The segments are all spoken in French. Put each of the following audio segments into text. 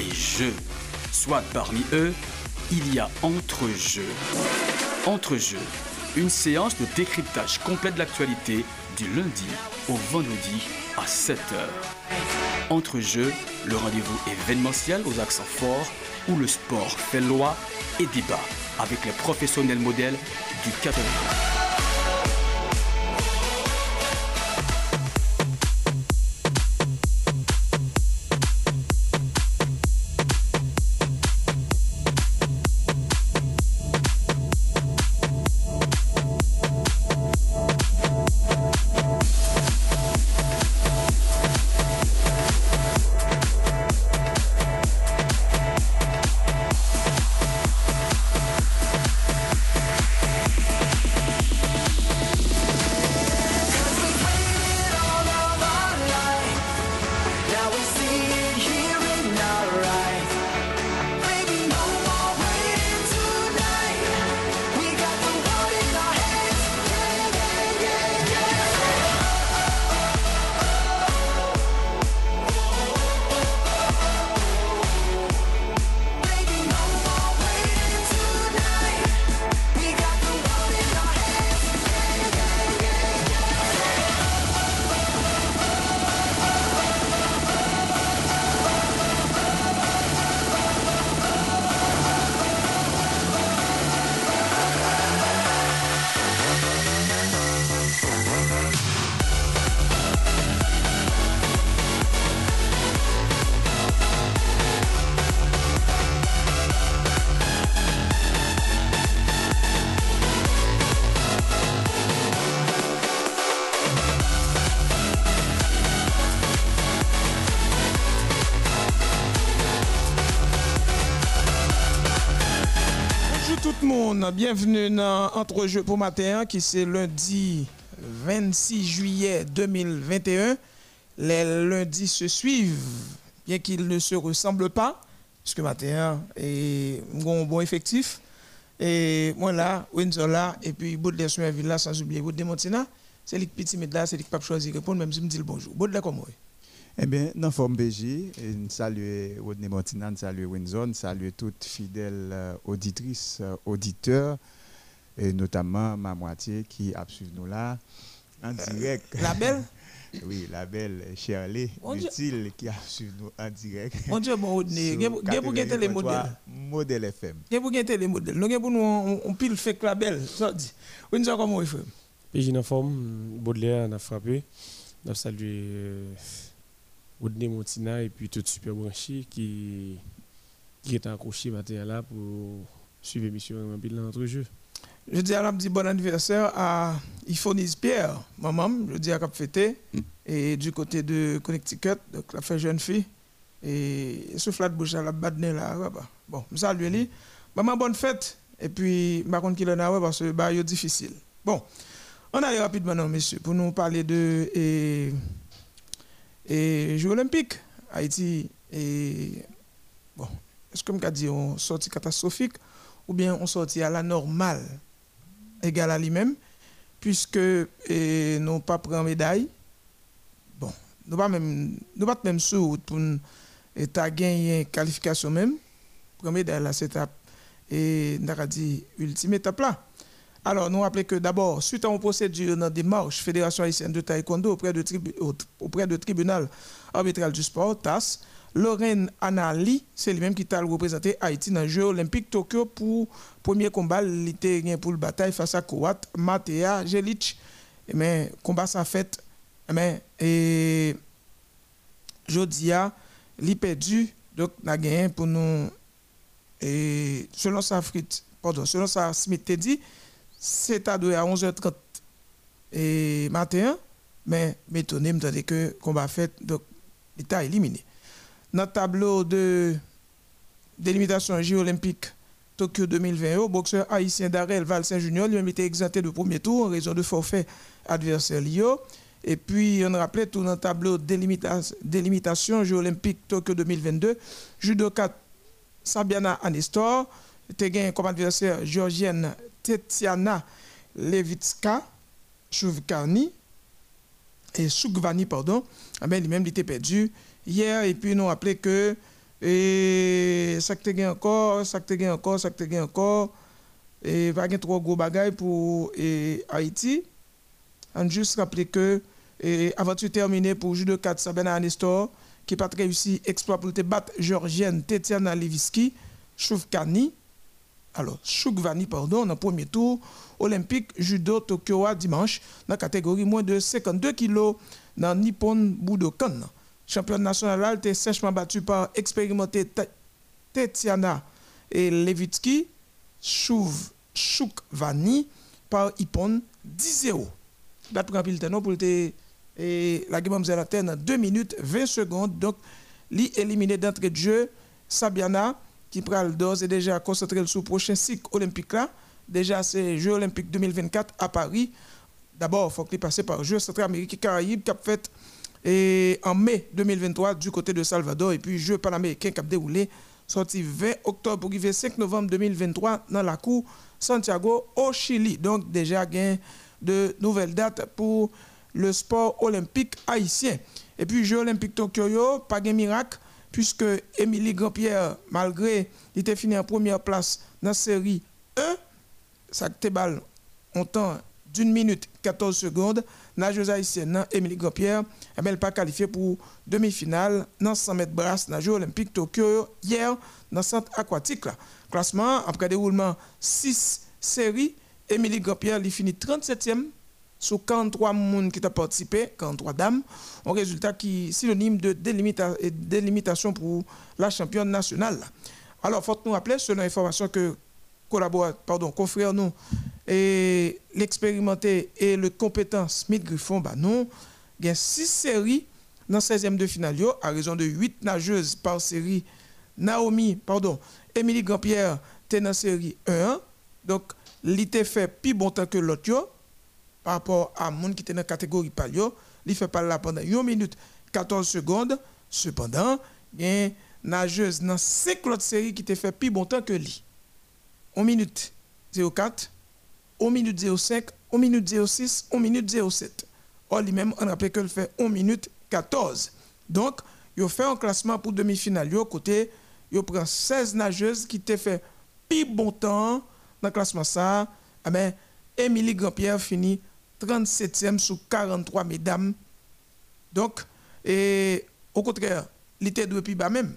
et jeux. Soit parmi eux, il y a Entre-jeux. Entre-jeux, une séance de décryptage complet de l'actualité du lundi au vendredi à 7h. Entre-jeux, le rendez-vous événementiel aux accents forts où le sport fait loi et débat avec les professionnels modèles du 80. Bienvenue dans Entre-jeux pour matin qui c'est lundi 26 juillet 2021. Les lundis se suivent, bien qu'ils ne se ressemblent pas, puisque matin est un bon effectif. Et moi là, Windsor là, et puis Baudelaire Somerville là, sans oublier Baudelaire Montina, c'est les petits là, c'est les qui peuvent choisir répondre, même si je me dis bonjour. Baudelaire comment Eh bien, dans Forme nous saluons Rodney Montina, nous saluons Windsor, nous saluons toutes fidèles euh, auditrices, euh, auditeurs, et notamment ma moitié qui a suivi nous là en direct. La belle? Oui, la belle Shirley. Utile qui a suivi nous en direct. Mon Dieu, bon, Rodney, pou gen télé 88.3 modèle. FM. Gen pou gen télé modèle. Nous gen pour nous on, on pile fait la belle. Windsor comment il fait? PJ en forme, Baudelaire a frappé. On a salué Rodney Montina et puis tout super branché qui, qui est accroché matin là pour suivre l'émission en dans notre. Je dis à la bon anniversaire à Iphonise Pierre, maman, je dis à Cap Fêté, et du côté de Connecticut, donc la fait jeune fille, et ce flat bouche à la badne là, bah. bon, je salue lui. Maman, bonne fête, et puis, par contre, qu'il en a, parce que bah, c'est difficile. Bon, on allait rapidement, non, messieurs, pour nous parler de et Jeux Olympiques, Haïti, et bon, est-ce que je dit on sortie catastrophique ou bien on sortit à la normale égale à lui-même, puisque eh, nous pas pris médaille? Bon, nous pas même nous pas même sur pour et gagné qualification même. Première médaille c'est et dit ultime étape là. Alors, nous rappelons que d'abord, suite à une procédure dans démarche Fédération haïtienne de taekwondo auprès de tribunal arbitral du sport, TAS, Lorraine Anali, c'est lui-même qui t'a représenté Haïti dans les Jeux Olympiques Tokyo pour premier combat, gagné pour le bataille face à Kowat, Matea, Jelic. Et mais, combat ça fait, eh mais, et, Jodia, il perdu, donc, il a gagné pour nous, et selon sa frite, pardon, selon sa Smith dit, c'est à 11h30 et matin, mais m'étonné, me tandis que combat fait, donc, t'a éliminé. Dans le tableau de délimitation Jeux Tokyo 2020, le boxeur haïtien Darel Valsin Junior lui-même était exempté de premier tour en raison de forfait adversaire Lio. Et puis, on rappelait tout dans le tableau de délimita- délimitation Jeux Tokyo 2022, judoka Sabiana Anistor, était gagné comme adversaire géorgienne Tetiana Levitska Chouvkani et Soukvani, pardon, ah ben, lui-même il était perdu hier. Et puis, nous rappelé que Et ça te gen encore, ça te gen encore, ça te gen encore. Et pas gen trop gros bagaille pour et, Haïti. On juste rappeler que et aventure terminée pour judo 4 Sabena Anestor qui pas réussi exploit pour te battre Georgienne Tetiana Leviski, Choufkani. Alors, Choukvani, pardon, dans le premier tour olympique judo Tokyo à dimanche dans la catégorie moins de 52 kilos dans Nippon Budokan. Champion national a été sèchement battu par expérimenté Ta- Tetiana et Levitsky, Choukvani par Ippon 10-0. La pile temps pour te et la game la terre dans 2 minutes 20 secondes donc li éliminé d'entrée de jeu Sabiana qui pral d'ores et déjà concentré sur le prochain cycle olympique là. Déjà c'est Jeux olympiques 2024 à Paris. D'abord il faut qu'il passe par Jeux centra-américains et Caraïbes qui a fait en mai 2023 du côté de Salvador et puis Jeux panaméricains qui a déroulé sorti 20 octobre pour arriver 5 novembre 2023 dans la cour Santiago au Chili. Donc déjà gain de nouvelles dates pour le sport olympique haïtien. Et puis, Jeux olympiques Tokyo, yo, pas de miracle, puisque Émilie Grandpierre, malgré il était fini en première place dans la série 1, ça te balle en temps d'une minute 14 secondes, nageuse haïtienne, Émilie Grandpierre, elle pas qualifiée pour demi-finale dans 100 mètres brasse Jeux olympiques Tokyo hier dans le centre aquatique. Là. Classement, après déroulement 6 séries, Émilie Grandpierre, finit 37e sur 43 personnes qui ont participé, 43 dames, un résultat qui est synonyme de délimitation pour la championne nationale. Alors, faut nous rappeler, selon l'information que collaborateur, pardon, confrère nous, et l'expérimenté et le compétent Smith Griffon, bah non, il y a 6 séries dans 16e de finale, à raison de 8 nageuses par série. Naomi, pardon, Émilie Grandpierre, était dans la série 1. Donc, l'ité fait plus bon temps que l'autre, par rapport à monde qui était dans la catégorie palio, il fait pas là pendant 1 minute 14 secondes. Cependant, il y a une nageuse dans 5 autres séries qui te fait plus bon temps que lui. 1 minute 04, 1 minute 05, 1 minute 06, 1 minute 07. Or, lui-même, on rappelle qu'il fait 1 minute 14. Donc, il fait un classement pour demi-finale. Côté, il prend 16 nageuses qui te fait plus bon temps dans le classement ça. Ah ben, Émilie Grandpierre finit 37e sur 43 mesdames. Donc, au contraire, il était depuis bas même.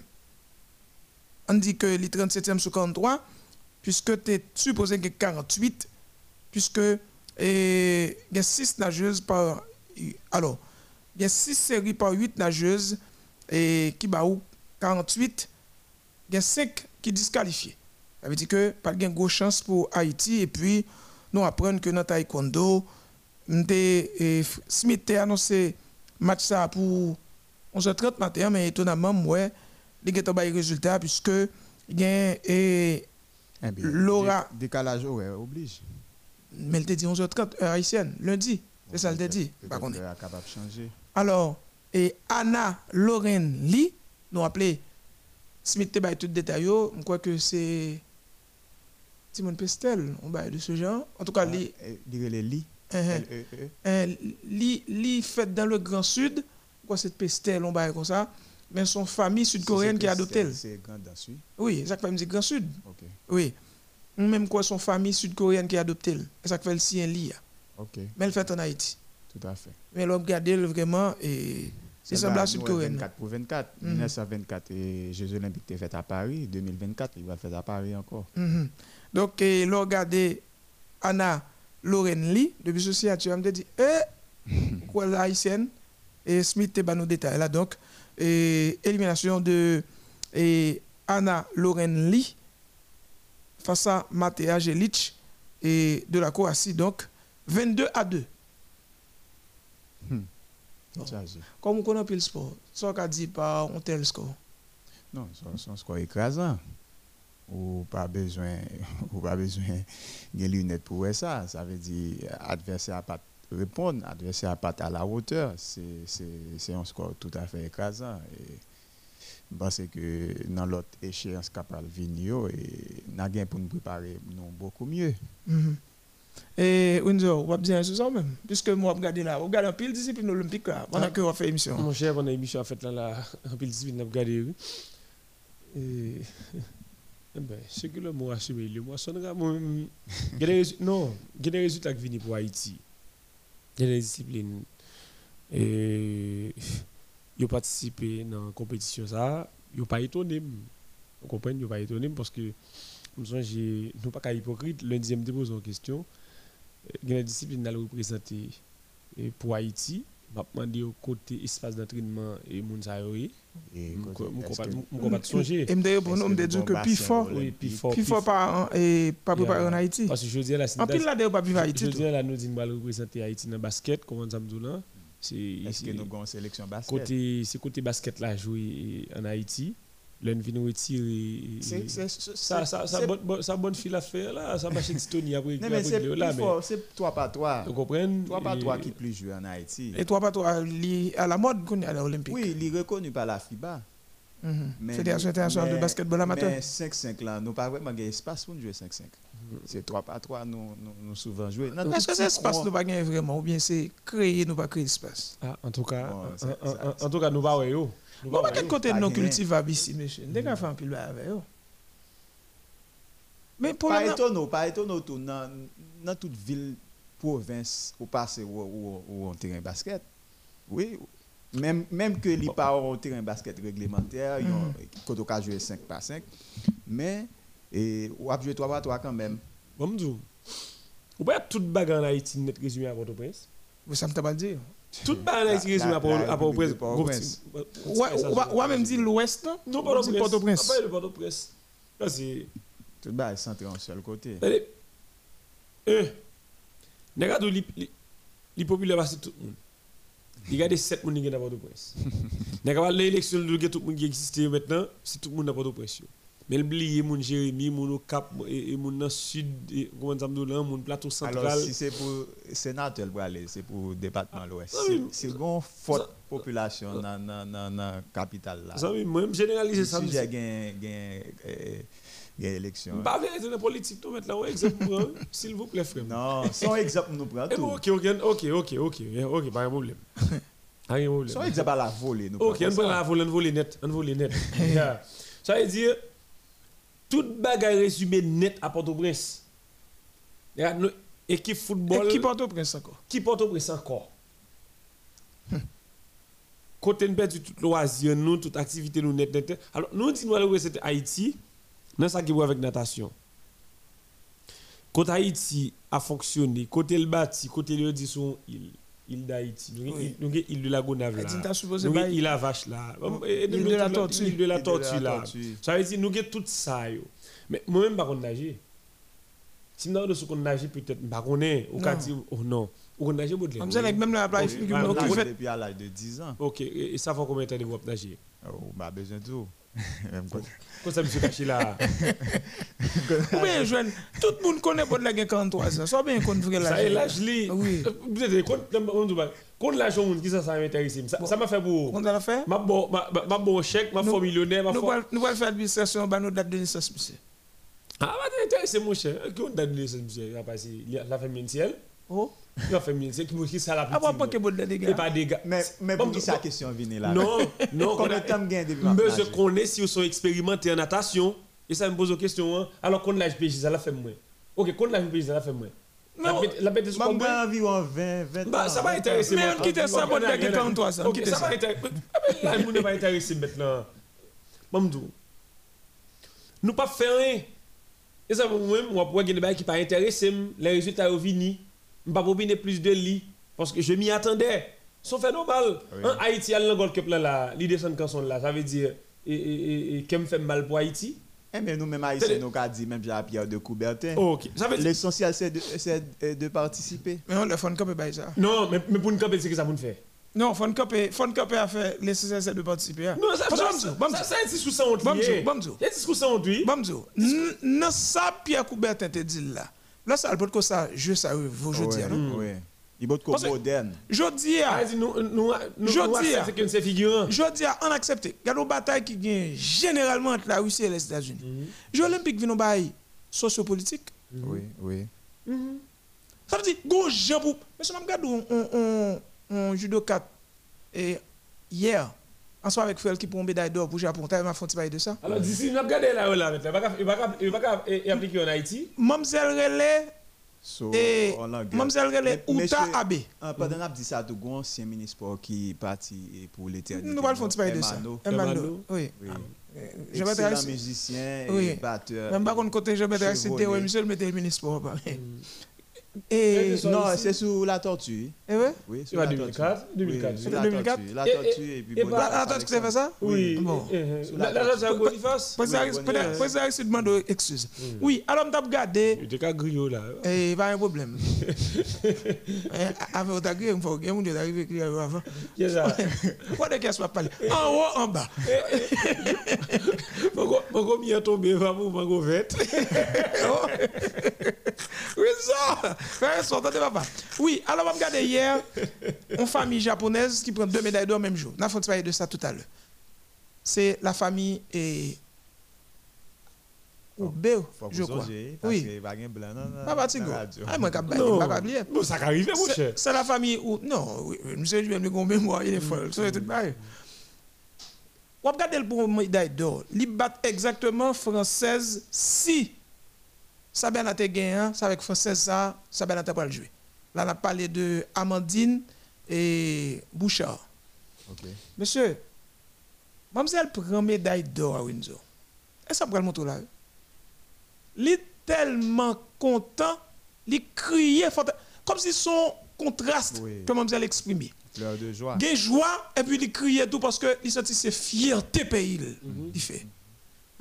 On dit que les 37e sur 43, puisque tu es supposé que 48, puisque il y a 6 nageuses par. Alors, il y a 6 séries par 8 nageuses et qui bat 48, il y a 5 qui disqualifiés. Ça veut dire que pas de grosse chance pour Haïti et puis nous apprenons que dans taekwondo, m'te- F- Smith a annoncé match ça pour 11h30 matin, mais étonnamment, moi, il y a des résultats puisque il y a Laura- dé- Décalage horaire oblige. mais elle t'a dit 11h30 heure haïtienne, lundi. C'est ça, elle t'a dit. Par contre. Alors, et Anna Lorraine Lee, nous appelé Smith te bail tout détail, je crois que c'est Simone Pestel, on bail de ce genre. En tout cas, Lee, Dire les lits. L-E-E. Euh, li, li fait dans le Grand Sud, quoi cette pestel, on va comme ça, mais son famille sud-coréenne Si qui a c'est adopté. elle. C'est grand celui. Oui, fait me dit Grand Sud. Ok. Oui. Même quoi son famille sud-coréenne qui a adopté. elle. Et ça fait le sien li. Ok. Mais elle fait en Haïti. Tout à fait. Mais l'homme regardé vraiment et c'est Ça semblable va, à nous, sud-coréenne. 24 pour 24. Mhm. 1924 et Jeux Olympiques étaient faits à Paris. 2024, il va faire à Paris encore. Mhm. Donc, et l'on regardé Anna Lorraine Lee, depuis ceci, tu vas me dire, eh, quoi la haïtienne, et Smith bat nos détails là. Donc, et élimination de et Anna Lorraine Lee face à Matea Jelic et de la Croatie. Donc, 22 à 2. Bon. Ça, c'est- Comme on connaît le sport, ça qu'a dit par un tel score. Non, son, son score écrasant. Ou pas besoin, ou pas besoin de lunettes pour voir ça. Ça veut dire adversaire n'a pas répondre, adversaire n'a pas à la hauteur. C'est c'est- c'est un score tout à fait écrasant. Et je pense que dans l'autre échéance capable de venir, et n'a rien pour nous préparer nous beaucoup mieux. Mhm. Et Windsor, on va dire sur ça même, puisque moi, je regarde là, on regarde un pile discipline olympique là, pendant Ah. que on fait émission. Mon cher, pendant l'émission, en fait, là, pile 18, on a regardé. oui. Et, eh ben, ce que le mot assumé, le mot. Il y a des résu- Non, il y a des résultats qui viennent pour Haïti. Il y a des disciplines. Ils ont participé dans la compétition. Ils n'ont pas étonné. Vous comprenez, ils n'ont pas étonné parce que nous sommes pas hypocrite. Lundi, je me pose une question. Il y a des disciplines à représenter et pour Haïti. Je vais demander au côté espace d'entraînement et mon comprends que- pas songer. Et me dire pour nous, que me le dire bon que plus fort, puis fort. plus fort pas et pas préparé en Haïti. Parce que je dis là, c'est En pile là, pas vivre Haïti. Je dis là, nous disons nous représenter Haïti dans le basket, comment ça me dit là? C'est Est-ce que nous avons une sélection basket? Côté c'est côté basket là joué en Haïti. L'un vient nous retirer. Ça ça ça c'est- bonne bonne- ça bonne file à faire là, ça marche avec Tony après Non, mais c'est là mais fort, c'est toi pas toi. vous comprenez Toi pas Et- toi qui plus joué en Haïti. Et toi, pas toi, à la mode qu'on est à l'Olympique. Oui, il est reconnu par la FIBA. Mhm. Fédération internationale de basketball amateur. Mais 5-5 là, nous pas vraiment gagné espace pour nous jouer 5-5. C'est 3 par 3, nous, nous, nous souvent joué. Non, Est-ce que c'est espace nous pas gagner vraiment ou bien c'est créer nous pas créer espace? Ah, en tout cas, Bon, en- ça- en- ça- en- en tout cas nous pas ouais yo. Nous Bon, pas pas ouais quel yo. côté Pas nous gagné. cultivons ici, monsieur. Dès qu'on fait un pile avec eux. Mais pour Pas le étonnant, pas étonnant tout dans dans toute ville province ou passer ou ou ou un terrain basket. Oui, même même que li pas un terrain basket réglementaire, ils ont quand on jouer 5 par 5, mais et ou a jouer 3 par 3 quand même. Bon dis. Ou pas toute bagarre en Haïti net résumé à Port-au-Prince? Vous ça me t'a pas dire. Port- la à Port-au-Prince. République de Port-au-Prince. Ouais, ouais, même dit l'Ouest, non Non, Port-au-Prince. Pas le Port-au-Prince. Là, c'est. Tout bas est centré en seul côté. Allez. Un. Regarde où les les populaires passent tout le monde. Regardez 7 personnes qui sont à Port-au-Prince. De tout le monde qui existe maintenant, c'est tout le monde à Port-au-Prince. yo. Mais oubliez mon Jérémy, mon Cap et mon sud, comment ça me dit mon plateau central. Alors, si c'est pour sénateur, c'est pour département l'Ouest. Ah oui. C'est une forte population dans la capitale. Là. Ça, oui, moi, je généralise ça. Si j'ai euh, élection. Pas vérité dans la politique, tout mettre là, exemple, hein, s'il vous plaît, frère. Non, son exemple nous Eh bon, ok, ok, ok, ok, ok, eh, pas de problème. Pas de problème. Son exemple à la volée. Nous Ok, on prend la volée, on volée net, on volée net. Ça veut dire, toute bagaille résumé net à Port-au-Prince. Nous, Équipe football. Et qui porte au prince encore? Qui porte au prince encore. Côté nous perdu tout loisir, nous, toute activité nous net, net. net. Alors, nous disons que c'était Haïti, dans ça qui voit avec natation. Côté Haïti a fonctionné, côté le bâti, côté le dit son île, île d'Haïti. Nous avons Oui. nous avons île de la Gonave là. Nous avons la vache là. Et nous Île de la Tortue. Île de la tortue là. Ça veut dire nous avons tout ça. Mais moi-même, je ne nager. Si je ne sais pas nager, peut-être, je ne sais pas. Au Non. oh. Ou nager, Baudelaire. Comme ça, même la plage, ah, nous depuis à l'âge de 10 ans. Ok, et ça fait combien de temps de vous nagé Oh, bah, besoin de tout. Comment ça, monsieur caché là Ou jeune, tout le monde connaît pas de la guerre 43 ans. Soit bien qu'on devrait la Ça est l'âge li. Oui. Vous êtes quand on dit quand l'âge on qui ça ça m'intéresse. Ça ça m'a fait pour On va la faire ma bon ma ma- ma bon chèque, ma Nous- fort millionnaire, ma Nous fort allons nous allons faire l'administration, bah, nos dates de naissance, monsieur. Ah, bah t'intéresse mon cher. Qui on donne les monsieur, il a passé il a- la famille ciel. Oh Il a fait mille ciel qui me dit ça la Ah, bon, pas que petite. bon de Et dégâts. pas des gars. Mais, mais Bon, pour qui bon, sa question vient là? Non, non, connaît si vous sont expérimentés en natation et ça me pose une question hein. alors qu'on l'âge PJ ça l'a fait moins. OK, qu'on l'âge PJ ça l'a fait moins. La Non. bête la bête est Moi, sur je combien gagne environ 20, 20 Bah, ans. ça va 20 ans. intéresser. Mais moi. on quitte ça, Ok, bon, de la ok, guerre ok. 43 ans, on Ok, quitte ça ça. va intéresser. Ah, mais Là, nous ne pas intéresser maintenant. Mamdou. Nous pas faire rien. Et ça, moi-même, moi, pour gagner des bails qui pas intéressé, les résultats sont venus. Je ne pas obtenir plus de lits. Parce que je m'y attendais. Sauf fait normal. Oui. Hein, Haïti, a le Gold Cup là, là, l'idée de quand sont là. Ça veut dire, et, et, et, et, qu'elle me fait mal pour Haïti? Eh, mais nous, même Haïtiens, nous avons dit, même Jean-Pierre de Coubertin. Ok. Ça veut dire. L'essentiel, c'est de, c'est de- participer. Mais on le fun cup et bail ça. Non, mais, mais pour une campagne, c'est que ça vous fait. Non, fun cup et fun cup a fait l'essentiel c'est de participer. hein. Non, ça, que ça, ça, ça, c'est un discours sans honte. Bamzo, lié. Bamzo. Il y a un discours sans honte, oui. Bamzo, n- nan ça Pierre Coubertin te dit là. Là ça peut que ça ça je dis Ouais, non? ouais. Il être Parce que- moderne. Je dis à dis, nous, nous, nous, Je dis, c'est que c'est figurant. je dis à on accepte. Gade une bataille qui gagne généralement entre la Russie et les États-Unis. Jeux olympiques viennent bail sociopolitique. Oui, oui. Ça veut dire go gens pour mais si on regarde on on on judo 4 et hier Ensemble avec Fuel qui prend une médaille d'or pour Japon. Tu as de ça Alors, d'ici, nous avons regardé là, là, il va pas appliquer en Haïti. Relais. So, et Mamzelle Relais, Outa Abbé. Pendant que dit ça, un ministre qui est parti pour l'éternité. Nous allons faire de ça. Emmanuel. Oui. Ah. Je vais musicien batteur. Même pas qu'on je vais c'était monsieur ministre pour parler. Mm. Et non, c'est sous la tortue. Eh oui Oui, sur la 2004. 2004. Oui, sur la 2004. tortue. La tortue et, puis bon. La tortue qui s'est fait ça? Oui. Bon. La tortue à Boniface? Président Aristide demande excuse. Oui, alors on t'a regardé. Il était qu'à griot là. Pas un problème. Avant, on on avant. Ça? En haut, en bas. Eh, eh. Pourquoi m'y est tombé, va vous, va Oui, ça Frère, son, papa. Oui, alors, on regardé hier, une famille japonaise qui prend deux médailles d'or au même jour. On a parlé de ça tout à l'heure. C'est la famille et ou Béo, je crois. Oui. Papa Tigo. Ah, moi, je ça arrive, mon cher. C'est la famille où. Non, monsieur, lui-même, il a mémoire, il est folle. C'est tout pareil. Ou regardez le bon médaille d'or. Il bat exactement française si Sabine a été gagné, c'est avec française ça, Sabine a pas le jouer. Là, on a parlé de Amandine et Bouchard. Monsieur, mademoiselle prend médaille d'or à Windsor. Que ça peut le montrer là? Il est tellement content, il criait fort- comme si son contraste Oui. que mademoiselle exprimait. Fleur de joie. Il joie et puis il criait tout parce que il sentit ses fierté pays. Il fait.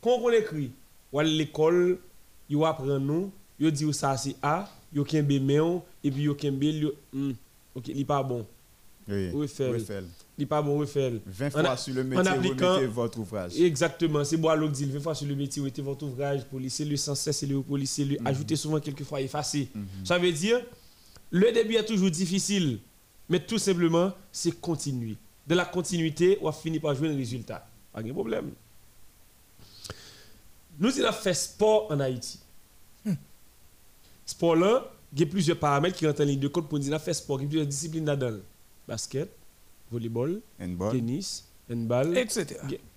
Comment on écrit? Ou à l'école, yo apprend nous, yo dit ça c'est A, yo kembe meon, et puis yo kembe, yo, hmm, ok, li pas bon. Oui. Refel. Li pas bon, refel. 20 En fois a- sur le en métier, vous appliquant- mettez votre ouvrage. Exactement, c'est moi l'autre dit, 20 fois sur le métier, mettez votre ouvrage, policier, le sans cesse, le policier, le ajoutez souvent quelques fois effacé. Ça veut dire, le début est toujours difficile, mais tout simplement, c'est continuer. De la continuité, on va finir par jouer un résultat. Pas de problème. Nous, il a fait sport en Haïti. Sport là, il y a plusieurs paramètres qui rentrent en ligne de compte pour dire qu'il a fait sport, il y a plusieurs disciplines là-dedans. Basket, volleyball, Handball. tennis, handball. Etc.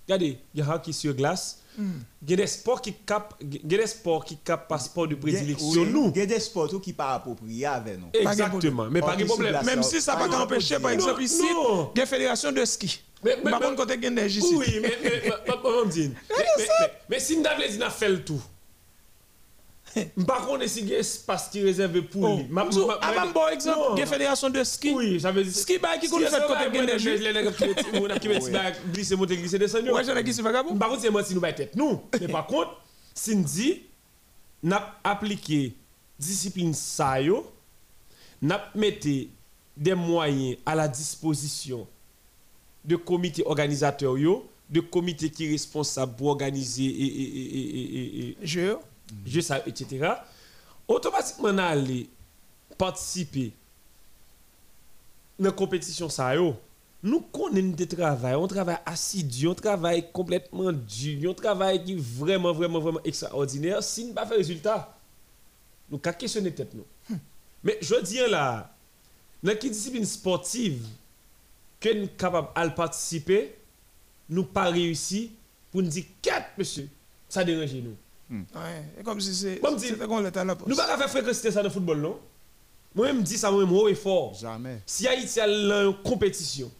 Regardez, il y a hockey sur glace. Il y a des sports qui capent, il y a des sports qui capent passeport de prédilection. Nous. Il y a des sports qui pas appropriés avec nous. Exactement. Mais pas de problème. Même si ça va pas exemple, empêcher, par exemple, ici, il y a une fédération de ski. Par contre, quand. Oui, mais Mais si nous avons fait le tout. Par contre, si il y a espace qui réservé pour lui. Avant, bon exemple, il y a fédération de ski. Oui. Ski qui connaît côté gain des juges. Les gens qui mettent glissé. Par contre, c'est moi si nous. Nous. Mais par contre, nous appliqué discipline ça yo, n'a mettre des moyens à la disposition de comité organisateur yo, de comité qui est responsable pour organiser et, et, et, et, et, et, Je. je ça, etc. Automatiquement, on aller participer dans la compétition. Ça, yo. Nous connaissons de travail, on travaille assidu, on travaille complètement dur, on travaille qui est vraiment, vraiment, vraiment extraordinaire. Si nous ne pas faire résultat, nous avons questionner tête nous. Mais je dis là, dans quelle discipline sportive que nous sommes capables de participer, nous pas réussi pour nous dire quatre monsieur, ça dérange nous. Ouais, c'est comme si c'est. Bon, me dit- C'était la poste. Nous ne pouvons pas faire fréquenter ça dans le football, non? Moi, je me dis ça, moi, haut et fort. Jamais. Si Haïti a une compétition,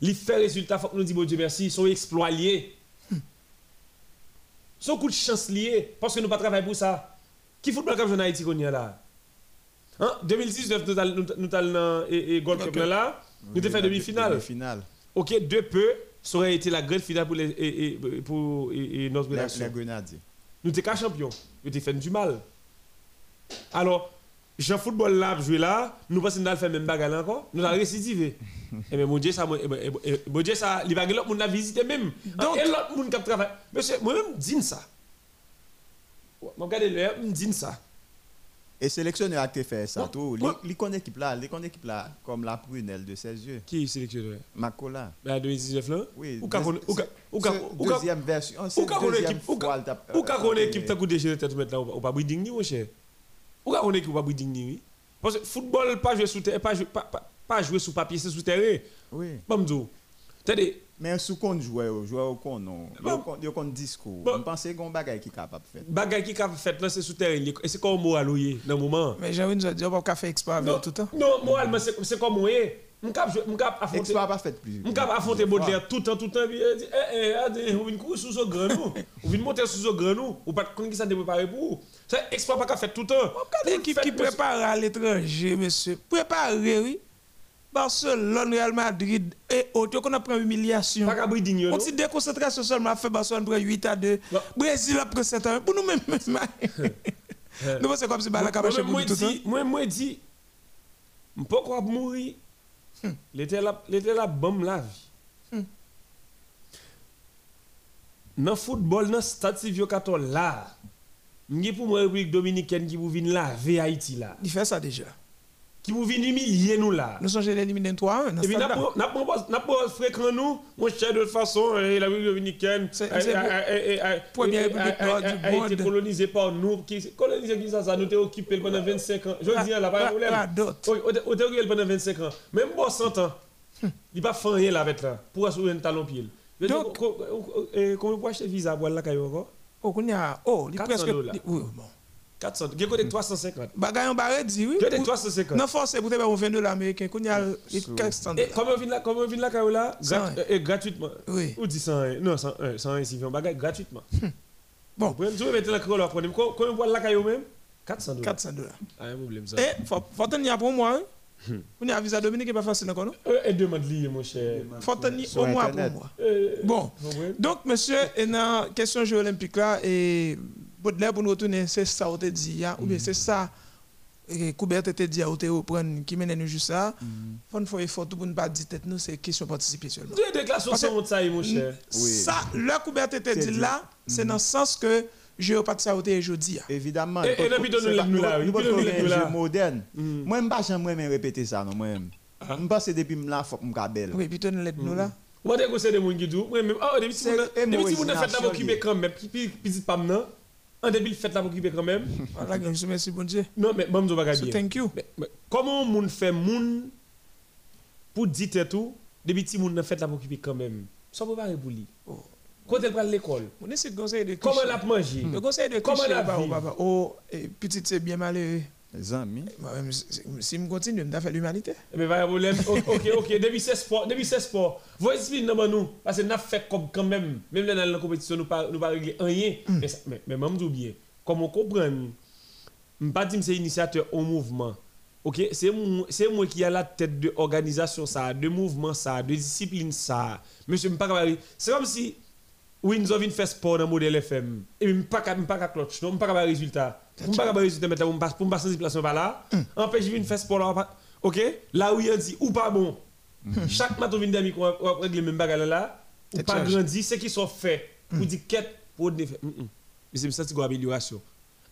il fait résultat, il faut que nous disions bon Dieu merci, ils sont exploits liés. Son coup de chance lié, parce que nous ne pas travailler pour ça. Qui football comme en Haïti qu'on y a là? Hein? 2019, nous allons nous allons dans et, et Gold Cup Ok. là, nous avons fait demi-finale. Demi-finale. Ok, de peu, ça aurait été la grande finale pour, les, et, et- pour et- et notre Les rédaction. les grenadiers. Nous étions champions. Nous étions fait du mal. Alors, Jean football là, joué là, nous pensons qu'on faire même bagarre là encore, nous avons récidivé. Et mais mon Dieu, ça, moi, eh eh eh, mon Dieu, ça, y avoir l'autre monde à visiter même. Donc- et l'autre monde qui a travaillé. Monsieur, moi-même, dis ça. Je regarde l'air, je dis ça. Et sélectionneur a été fait ça tout. Il connaît l'équipe là, il connaît l'équipe là comme la prunelle de ses yeux. Qui est sélectionneur? Makola. Ben, 2019 là? Oui. Ou qu'a- deuxième version. Ou c'est deuxième fois, connaît tête maintenant pas? Breeding ni mon cher? Ou qu'a connaît équipe ou pas breeding ni oui? Parce que football pas jouer sous terre, pas jouer pas, pas, pas jouer sous papier, c'est sous terrain. Oui. T'as-des Mais sous compte joueur, joueur au compte non. Bon. Il compte discours. Bon. Je pense que c'est bagage qui est capable de faire. bagay qui qu'a fait là c'est sous terrain et c'est comme moral ouye dans le moment? Mais j'ai envie de dire, on va pas faire expo avec Non, tout le temps. non, moralement c'est c'est comme ouye. M'cap m'cap affronter Exploit pas fait plus. m'cap affronter Baudelaire tout le temps tout le temps puis il dit eh eh attendez, on vient courir sous ce grand nous. On vient monter sous ce grand nous ou pas connait qui ça préparé pour. Ça exploit pas qu'a fait tout le temps. Regardez l'équipe qui prépare à l'étranger, monsieur. Préparé, oui. Barcelone, Real Madrid et autres, qu'on a pris humiliation. Pas. On dit déconcentration seulement fait Barcelone prend 8 à 2. Non. Brésil a pris 7 à 1. Pour nous même. Nous c'est comme si Balak a pour moi tout le temps. dis moi moi dis m'pas quoi mourir. Là l'été là bam la vie. Dans football dans stade Silvio Cato là. M'gé pour moi République dominicaine qui vous vient laver Haïti là. Il fait ça déjà. Qui vous vient humilier nous là. Nous sommes éliminés 3 à 1. Et puis, pas pas pas fréquent nous, mon cher de toute façon, eh, la République dominicaine, première république noire du a été colonisée par nous, qui colonisé qui ça, ça nous t'es occupé pendant 25 ans. Je dis là, pas de problème. Pas on était occupé pendant 25 ans. Même bon 100 ans, il pas fait rien là avec là, pour assurer un talon pied. Donc- co- eh, Comment vous acheter visa pour aller là, encore? Oh. Oh, il 400 presque. dollars. Oui, bon. 400, il y a côté 350. Bagay en barre dit, oui. Il y a des Pour- 350. Non, force, faire 20 dollars américains. Qu'on y a Sous- 400 Et comment on vient là, un. eh, Gratuitement. Oui. Ou dit 101, non, 101, 101, si on bagage gratuitement. Bon, Vous pouvez me mettre la crole après. Combien vous la caillou même 400 dollars. 400 dollars. Ah, un problème ça. Et, faut faut tenir pour moi. hein. On y a visa Dominique, c'est pas facile encore, non? Euh, Et demande lié, mon cher. Faut tenir au moins pour moi. Euh, Bon. vous? Donc, monsieur, et dans la question Jeux olympiques là, et Baudelaire pour nous retourner, c'est ça qu'on te dit, hein, ou bien c'est ça, et Coubert te dit à Oteo prendre, qui mène nous juste ça? Faut nous faire effort tout pour ne pas dire tête nous, c'est question de participer seulement. Deux déclarations sont ça, mon cher. Ça, le Coubert te dit là, c'est dans le sens que Jeux pas de ça jeudi. hein. Évidemment. Et- il faut- c'est pas- nous là, nous là. moderne. Mm. Moi, je ne vais jamais répéter ça, non, moi-même. Je pense que depuis que je faut je. Oui, nous là. Que c'est des gens qui disent, oh, depuis ne pas maintenant, en début, faites la occuper quand même. Voilà, je vous merci, bon Dieu. Non, mais bon, je vais So, thank you. Mais- mais Comment moun fait moun pour dire tout, depuis si moun ne fait la occuper quand même. Ça peut pas pour lui. Oh. Quand elle prend l'école, On essaie de conseiller de comment elle a mangé? Le conseil de Comment cliché, la bah, oh, petite, c'est bien malheureux. Les amis. Si si je continue, je vais faire l'humanité. Mais pas de problème. Ok, ok. Depuis ce sport, depuis ce sport, vous expliquez nous nous parce que nous fait comme quand même, même là dans la compétition, nous pas nous pas régler rien. Mais ça- mais mais même dis bien, comme on comprend, je pas dire que c'est initiateur au mouvement. OK, c'est moi c'est moi qui a la tête de organisation ça, de mouvement ça, de discipline ça. Monsieur, me pas capable- c'est comme si nous avons fait sport dans le modèle FM. Et je ne pas capable pas clutch, non, je pas capable résultat. Je pas résultat pour me pas pour me passer place par là. Empêche de faire sport là. OK? Là où il dit ou pas bon. Chaque matin vient d'amis qu'on va régler même bagarre là, ou pas grandi, c'est qui sont faits pour dire quête pour ne faire. Mais c'est ça c'est une amélioration.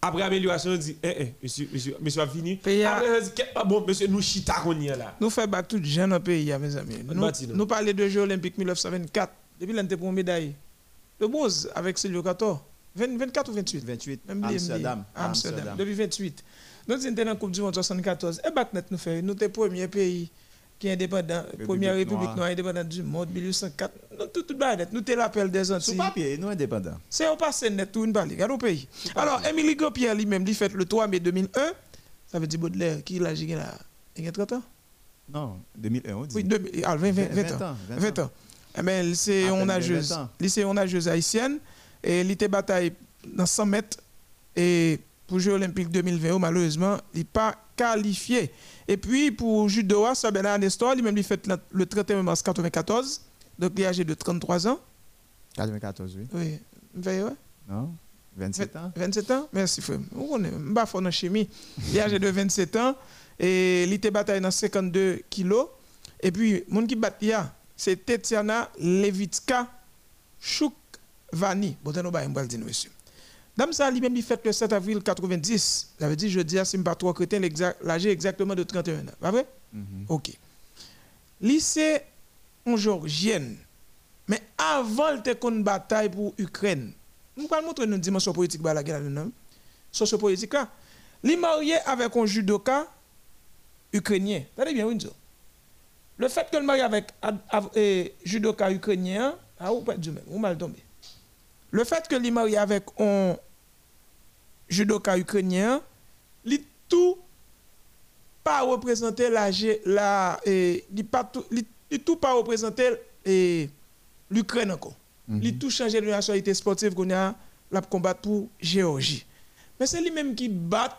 Après amélioration, on dit eh eh monsieur monsieur monsieur a fini. Après on dit bon monsieur nous chita qu'on y là. Nous faisons tout jeune le pays, mes amis. Nous, nous parlons de Jeux olympiques 1924. Depuis l'année pour une médaille. Le bronze avec Silvio Cator. 20 24 ou 28 28, Même lié, Amsterdam. Amsterdam. Depuis 28. Nous étions dans la Coupe du Monde 74. Et nous fait. Nous sommes le premier pays qui est indépendant, première République noire. indépendante du monde, 1804. Nous tout tout net. Nous sommes l'appel des Sous Antilles. papier, nous indépendants. C'est au passé net tout une balle. Regarde au pays. Alors, Émilie Gopierre lui-même, il fait le 3 mai 2001. Ça veut dire Baudelaire, qui l'a gagné là? Il y a 30 ans? Non, 2001, on dit. Oui, 2000, ah, 20, 20, 20 ans. 20 ans. Eh bien, lycée À peine nageuse, 20 ans. lycée nageuse haïtienne, et il était bataille dans 100 mètres, et pour Jeux olympiques 2020, malheureusement, il n'est pas qualifié. Et puis, pour judo, ça, Bernard Nestor, lui-même, il fait le- le 31 mars 94, donc il est âgé de 33 ans. 94, oui. Oui, ouais. Non? 27 ans? 27 ans, merci frère. On est pas fort en chimie. Il est âgé de 27 ans et il était bataille dans 52 kilos. Et puis, mon qui bat c'est Tetiana Levitska Choukvani. Bon, t'as nous ba, m'bral dire monsieur. Dame ça lui-même il fait le 7 avril 90. Ça veut dire jeudi à pas trop chrétien l'exact- l'âge exactement de 31 ans. Pas vrai? Mhm. OK. Lycée en Georgienne. Mais avant le une bataille pour Ukraine. Nous allons montrer une dimension politique bah la guerre là Sociopolitique là. Il marié avec un judoka ukrainien. T'as bien Windsor. Le fait que le marié avec av- eh, judoka ukrainien, ah ou pas du même, ou mal tombé. Le fait que il marié avec un judoka ukrainien, il tout pas représenter la la eh, li pas tout li, li tout pas représenter eh, l'Ukraine encore. Il tout changé de nationalité sportive qu'on a la combattre pour Géorgie. Mais c'est lui-même qui bat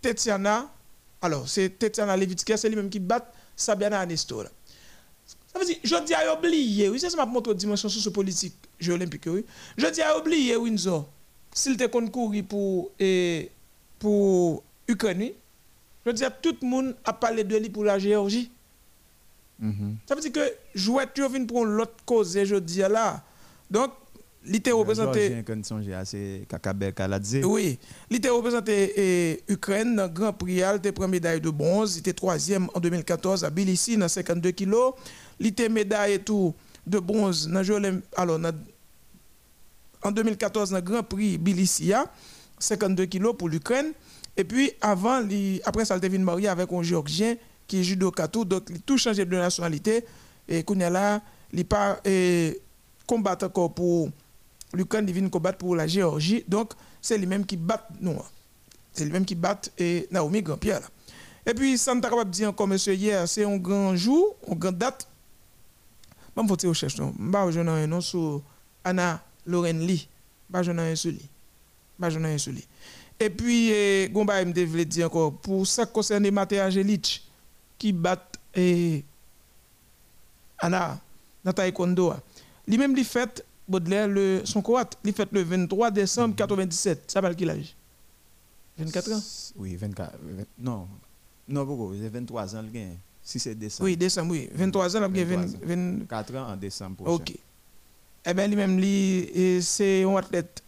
Tetiana. Alors, c'est Tetiana Levitska, c'est lui-même qui bat Sabiana Anestor. Ça veut dire, je dis à oublier, oui, c'est ça m'a montré dimension sociopolitique Jeux olympiques, oui. Je dis à oublier Windsor, s'il te compte courir pour, eh, pour Ukraine, oui. je dis à tout le monde a parlé de lui pour la Géorgie. Mhm. Ça veut dire que jouet tu viens pour l'autre cause je dis là. Donc il était représenté à oui, il était représenté Ukraine dans le Grand Prix, il était première médaille de bronze, il était troisième en 2014 à Tbilissi dans 52 kilos, il était médaille et tout de bronze alors en 2014 dans le Grand Prix Tbilissi, 52 kilos pour l'Ukraine. Et puis avant, après ça, il marié avec un Géorgien qui est judoka donc il tout changé de nationalité. Et Kounia là, il pas eh, combattre encore pour l'Ukraine, il vient combattre pour la Géorgie. Donc c'est lui-même qui bat nous. C'est lui-même qui bat et Naomi Grand-Pierre. Et puis, ça ne t'a pas dire encore, monsieur, hier, c'est un grand jour, une grande date. Je vais vous recherche. non. Je vais un nom sur Anna Lorraine Lee. Je vais un sur lui. Je vais un sur lui. Et puis, eh, Gomba me devait dire encore, pour ça qui concerne Maté Angelic, qui bat eh, Anna dans taekwondo, ah. lui-même, il fait Baudelaire, le, son croate, il fait le 23 décembre 97. Ça va quel âge 24 ans? Oui, 24. vingt- Non, non, beaucoup. J'ai 23 ans. Si c'est décembre. Oui, décembre, oui. 23 ans, il a 23 20, ans. 20, 4 ans en décembre prochain. Ok. Eh bien, lui-même, c'est un athlète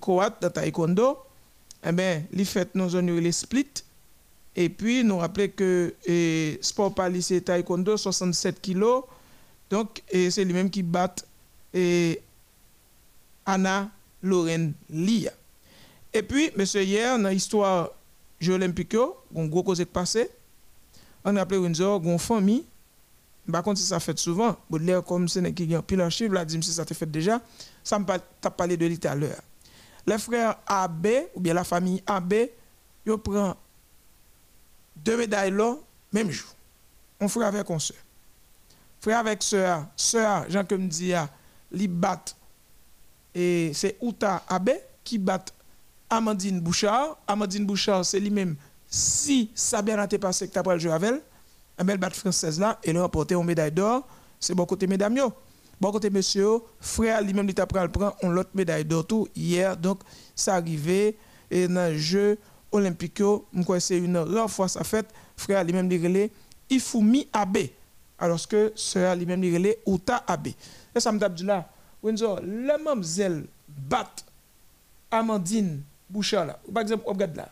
croate de taekwondo. Eh bien, lui fait nos zones les split. Et puis, nous rappelons que eh, sport lycée taekwondo, 67 kilos. Donc, c'est lui-même qui bat Anna Lorraine Lia. Et puis, monsieur, hier, dans l'histoire Jeux olympiques, un gros cause qui passé. On a appelé Windsor, une famille par contre, si ça fait souvent, Baudelaire, comme c'est qui gagne pile en chiffre, là, dit si ça te fait déjà, ça me t'a parlé de à l'heure. Les frères AB, ou bien la famille AB, ils prennent deux médailles là, même jour. On frère avec un soeur. Frère avec soeur, soeur, Jean que me dit, li bat, et c'est Outa AB qui bat Amandine Bouchard. Amandine Bouchard, c'est lui-même, si ça bien été passé que tu as le jouer avec elle, un bel bat française là, et a remporté une médaille d'or. C'est bon côté mesdames. yo. Bon côté monsieur, frère lui-même, il a pris prend une autre médaille d'or tout hier. Donc, ça arrivé et dans le jeu olympique, c'est une rare fois ça fait. Frère lui-même, il relait Ifumi Abe. Alors que sœur lui-même, il relait Outa Abe. Et ça me dit là, Windsor, les mamzelles battent Amandine Bouchard là. Par exemple, regarde là.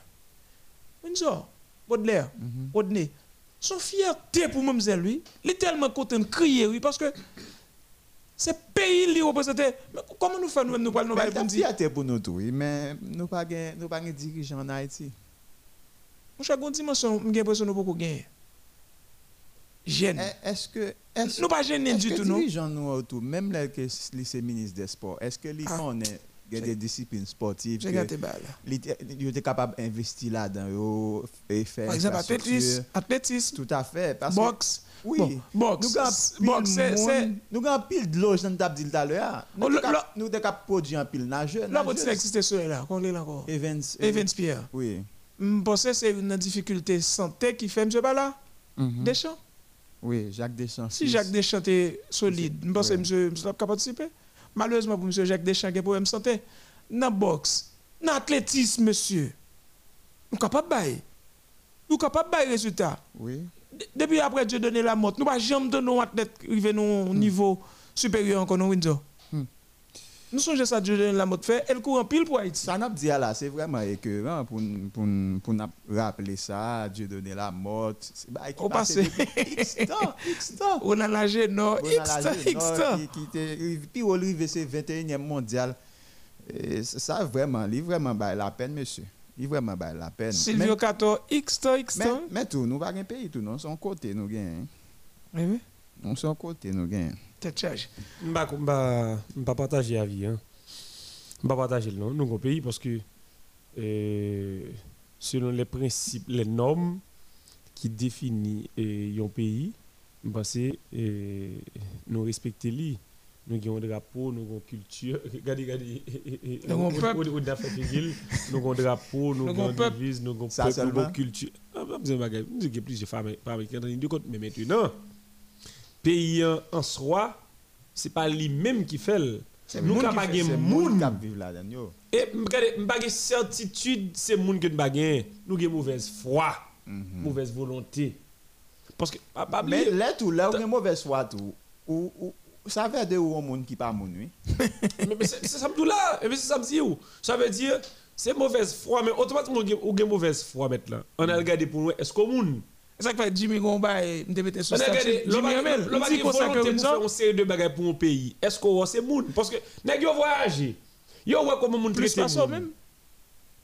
Windsor, Baudelaire, Rodney, son fierté pour mademoiselle lui, il est tellement content de crier oui parce que c'est pays lui représenté. Mais comment nous faisons nous nous parlons la pour dire? fierté pour nous tous, oui, mais nous pas nous pas de dirigeants en Haïti. Mon cher, une dimension, j'ai l'impression nous beaucoup gagner. Jeune. Eh, Est-ce que est-ce Nous pas gênés est-ce du tout non? dirigeants nous autour, même les ministre des sports, est-ce que les Ah. Il y a des disciplines sportives J'ai gâté balle. ils étaient capables d'investir là-dedans et faire Par exemple athlétisme, athlétisme, Tout à fait. Parce que- boxe. oui. Bon, boxe. Nous avons pile Boxe c'est c'est monde- nous avons pile de loge dans le table tout à l'heure. Oh, Nous de produire un pile nageur. là votre exister sur là, qu'on l'est là encore. Evans. Evans Pierre. Oui. Je pense que c'est une difficulté santé qui fait monsieur pas là? Deschamps? Oui, Jacques Deschamps. Si. Jacques Deschamps est solide, je pense que monsieur monsieur pas participer? Malheureusement pour M. Jacques Deschamps, qui a problème de santé, dans boxe, dans athlétisme, monsieur, nous sommes capables de bailler. Nous sommes capables de bailler résultat. Oui. Depuis après Dieu donné la mort, nous ne pouvons jamais donner un athlète arriver à un niveau supérieur encore dans Windsor? Nous songeons ça, Dieu la mort fait, elle court en pile pour Haïti. Ça n'a pas dit là, c'est vraiment écœurant pour, pour, pour nous rappeler ça, Dieu donner la qui Au passe passé. X temps, X temps. On a lâché, non, On X la temps, X non, temps. Puis au arrivé, c'est 21e mondial. Ça vraiment, il vraiment la peine, monsieur. Il vraiment la peine. Silvio Cato, X temps, X temps. mais, tout, nous pas un pays tout, non, son côté nous gagnons. Oui, oui, On son côté nous gagnons. Tête charge. Je ne vais pas partager la vie. Hein. Je ne vais pas partager le nom. Nous un pays parce que euh, selon les principes, les normes qui définissent euh, un pays, je pense que euh, nous respectons les. Nous avons un drapeau, nous avons une culture. Regardez, regardez. Nous avons un peuple. Nous avons un drapeau, nous avons avons un une devise, nous avons un Ça peuple, nous avons seulement. une culture. Ah. Nous avons plus de femmes côté. Mais maintenant, pays en soi, ce n'est pas lui-même qui fait. Nous n'avons pas de C'est monde. Et pas de certitude, c'est monde que nous gagné. Nous avons mauvaise foi, mauvaise volonté. Parce que, Mais là, tout, là, on a mauvaise foi, tout. Ou, ou, ça veut dire où un monde qui pas oui. mais, c'est c'est ça me là, et c'est ça me dit où. Ça veut dire, c'est mauvaise foi, mais automatiquement, on a mauvaise foi maintenant. On a regardé pour nous, est-ce qu'on monde C'est ça que fait Jimmy Gomba et me mettre sur On a statut. regardé, Jimmy Hamel, le il dit qu'on s'en volonté pour Windsor. faire une série de bagages pour un pays. Est-ce qu'on c'est Parce que, nèg yo voyagé. Yo ouais comment Plus traiter ça même.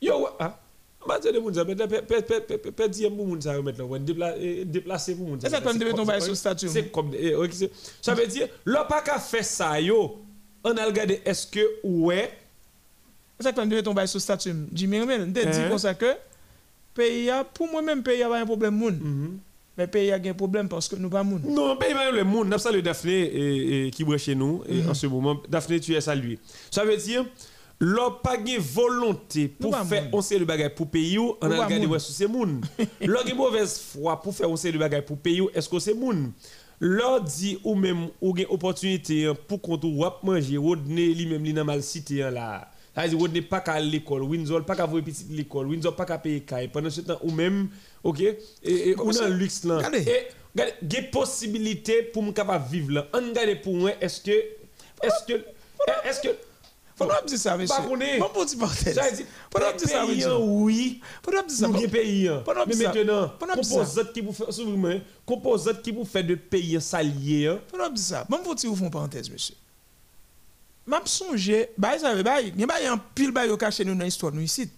Yo, ah. Bah, c'est moun mais pe dire pour moun ça remettre là, déplacer pour moun ça. C'est ça devait tomber sur statut. C'est comme eh, ça veut dire l'on pas qu'à faire ça yo. On a regardé est-ce que ouais? C'est ça que devait tomber sur statut. Jimmy Hamel, on dit Hein? comme ça que pays a pour moi même pays a pas un problème moun. Mais pays a un problème parce que nous pas moun. Non, pas même le monde. N'a salué Daphné et, et qui est chez nous et en ce moment. Daphné, tu es salué. Ça veut dire, l'on pas de volonté pour Nous faire on sait le bagage pour payer ou, on Nous a regardé moun. ouais sous ces moun. L'on a mauvaise foi pour faire on sait le bagage pour payer ou, est-ce que c'est moun? L'on dit ou même ou une opportunité pour qu'on ou wap manger, Rodney lui-même li nan mal cité là. Ça veut dire Rodney pas qu'à l'école, Windsor pas qu'à voir petit l'école, Windsor pas qu'à payer caille pendant ce temps ou même OK? Et, on ça? a luxe là. Regardez. Regardez, il y a possibilité pour me capable vivre là. On regarde pour moi, est-ce que. Est-ce que. Est-ce que. Faut pas dire ça, monsieur. Bon parenthèse. Veut dire, Faut pas dire ça, monsieur. oui. Faut pas dire ça. Nous. Pendant Mais que maintenant, que composante qui vous fait. Composante qui vous fait de pays salier. hein. Faut pas dire ça. Bon faut dire une parenthèse, monsieur. M'a songé, bah ça veut bah, il y a un pile bah yo caché nous dans l'histoire nous ici.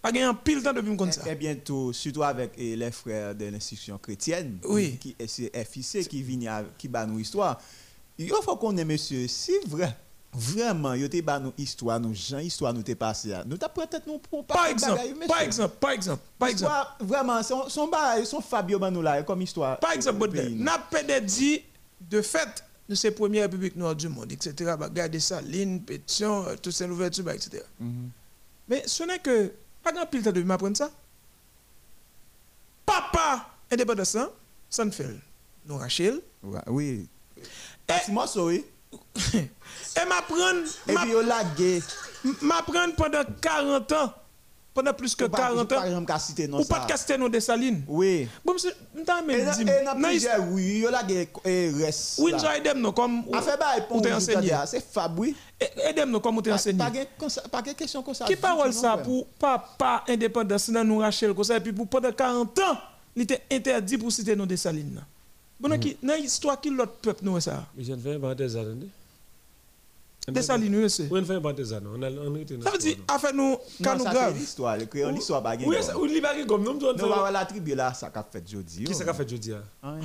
Pas gagne un pile temps depuis me comme ça. Et bientôt, surtout avec eh, les frères de l'institution chrétienne, Oui. qui est FIC, qui viennent à- qui bat nous histoire. Il faut qu'on ait, monsieur, si vrai, vraiment, il y a nous histoire, nous gens, histoire nous t'est passé. Nous t'as peut-être nous pour Par exemple, par exemple, par exemple, par exemple. Vraiment, son, son son Fabio Banou là, comme histoire. Par exemple, n'a pas de dit, de fait, nous c'est première république noire du monde, etc. Bah, Regardez ça, ligne, pétition, euh, tout ça, l'ouverture, bah, etc. Mais ce n'est que, pas grand pile temps de m'apprendre ça. Papa, indépendance, hein, ça ne fait. Nous Rachel. Ouais, Oui. Bâtiment, ça, oui. Et m'apprendre, Et puis, on l'a gay. m'apprendre pendant 40 ans, pendant plus que Ou pas- 40 Par ans, citer ou pas de Castelnau des Salines. Oui. Bon, monsieur, m't'a même dit, oui, on l'a reste. oui, nous aidons nous comme, A fait bail pour ou t'es enseigné. C'est Fab, oui. Aidons nous comme ou t'es Pas enseigné. gen question comme ça. Qui parole ça pour papa indépendance dans nous Rachel comme ça et puis pour pendant 40 ans il était interdit pour citer nos Dessalines. Bon Mhm. dans l'histoire qui l'autre peuple nous ça? Mais je ne fais pas des années. Dessalines oui c'est. Oui, on fait pas des années. On a on était dans Ça veut dire affaire nous Non, quand nous grave. c'est l'histoire. Le créole, l'histoire, gen Oui, il va comme nous. Nous, on va voir la tribu là, ça qu'a fait jeudi. Qui oh. ça qu'a fait jeudi ah? Ah.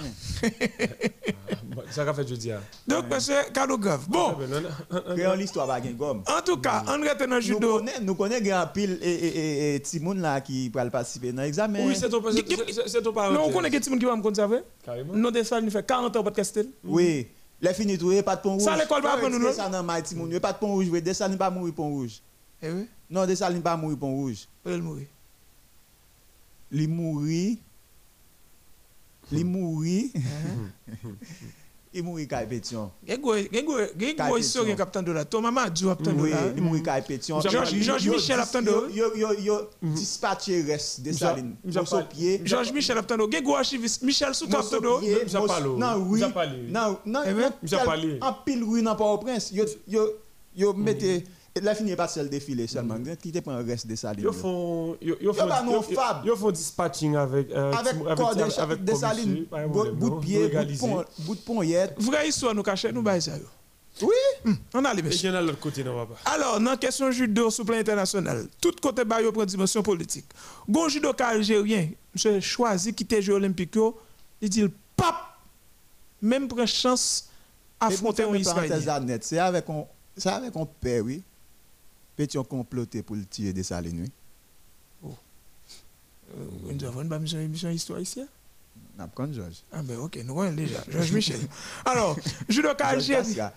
Ah, Ça qu'a fait jeudi ah? Donc monsieur quand nous grave. Bon, Ah, ben, non, non, non, Créole, l'histoire, gen gomme. en tout cas, on reste dans le Nous judo. nous connaissons grand pile et, monde là qui peut participer dans l'examen. Oui, c'est ton parent. Non, on connaît que monde qui va me conserver. Carrément. Nos Dessalines fait 40 ans de Castel. Oui. Les finis tout, pas de pont rouge. Ça, l'école apprendre, retirer non? Ça dans ma petit monde, pas de pont rouge, oui. Dessalines pas mourir pont rouge. Eh oui, Non, Dessalines pas mourir pont rouge. il mourir. Li mourir. Li mourir. il mourit kay pétion. De de il mourit kay pétion. Georges- Michel yo- Aptando. Yo yo yo dispatché reste de M'sa- Saline. m'sa Mosso pas- pied. Georges Michel Aptando. Gen gwo archiviste Michel. M'sa Mosso- parlé. Non, oui. Non, non. Eh ben, parlé. En pile rue dans Port-au-Prince. Yo yo yo mettez la fini pas seul défilé seulement. Qui te prend reste de Saline. Yo font yo yo font dispatching avec euh, Avec avec avec de policier, Saline, pas un bout de pied, bout de yet. Vraie histoire nous cacher nous bail ça yo. Oui. On a les messieurs. l'autre côté non papa? Alors, dans la question judo sur le plan international, tout côté ba yo prend dimension politique. Gon judoka algérien, monsieur choisi quitter Jeux olympiques yo, il dit le pape même prend chance affronter un Israélien. C'est avec on père oui. Pétion comploté pour le tuer de Saline oui. Euh, Nous avons une mission émission histoire ici. N'a pas Georges. Ah ben ok, nous connaissons déjà. Georges Michel. Alors, judoka algérien.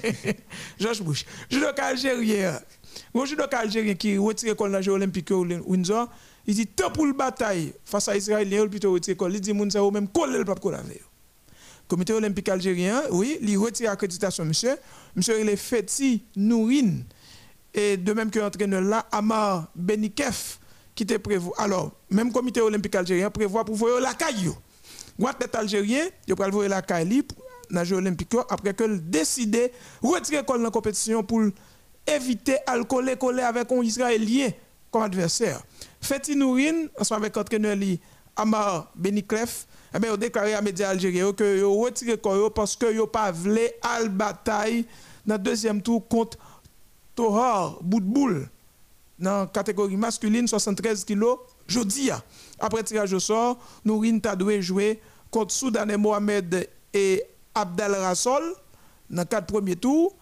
Georges Bush. Judoka algérien. Un judoka algérien qui retire dans les Jeux olympiques au Windsor, il dit tant pour le bataille face à Israélien, il plutôt retire l'école. Il dit moun ou même coller le pape avait. Comité olympique algérien, oui, il retire accréditation, monsieur. Monsieur, il est Feti Nourine. Et de même que l'entraîneur là, Amar Benikef, qui était prévu. Alors, même comité olympique algérien prévoit pour voir la caillou. Ou athlète algérien, il va voir la caillou dans les yo, après que décidé retirer dans la compétition pour éviter à coller avec un Israélien comme adversaire. Feti Nourine, ensemble avec entraîneur li Amar Beniklef, eh bien, déclaré à médias algériens que ont retiré parce que ils pas voulu à bataille dans le deuxième tour contre Tohar Boudboul dans la catégorie masculine 73 kg jeudi après tirage au sort Nourine t'a dû jouer contre Soudanais Mohamed et Abdel Rassol dans quatre premiers tours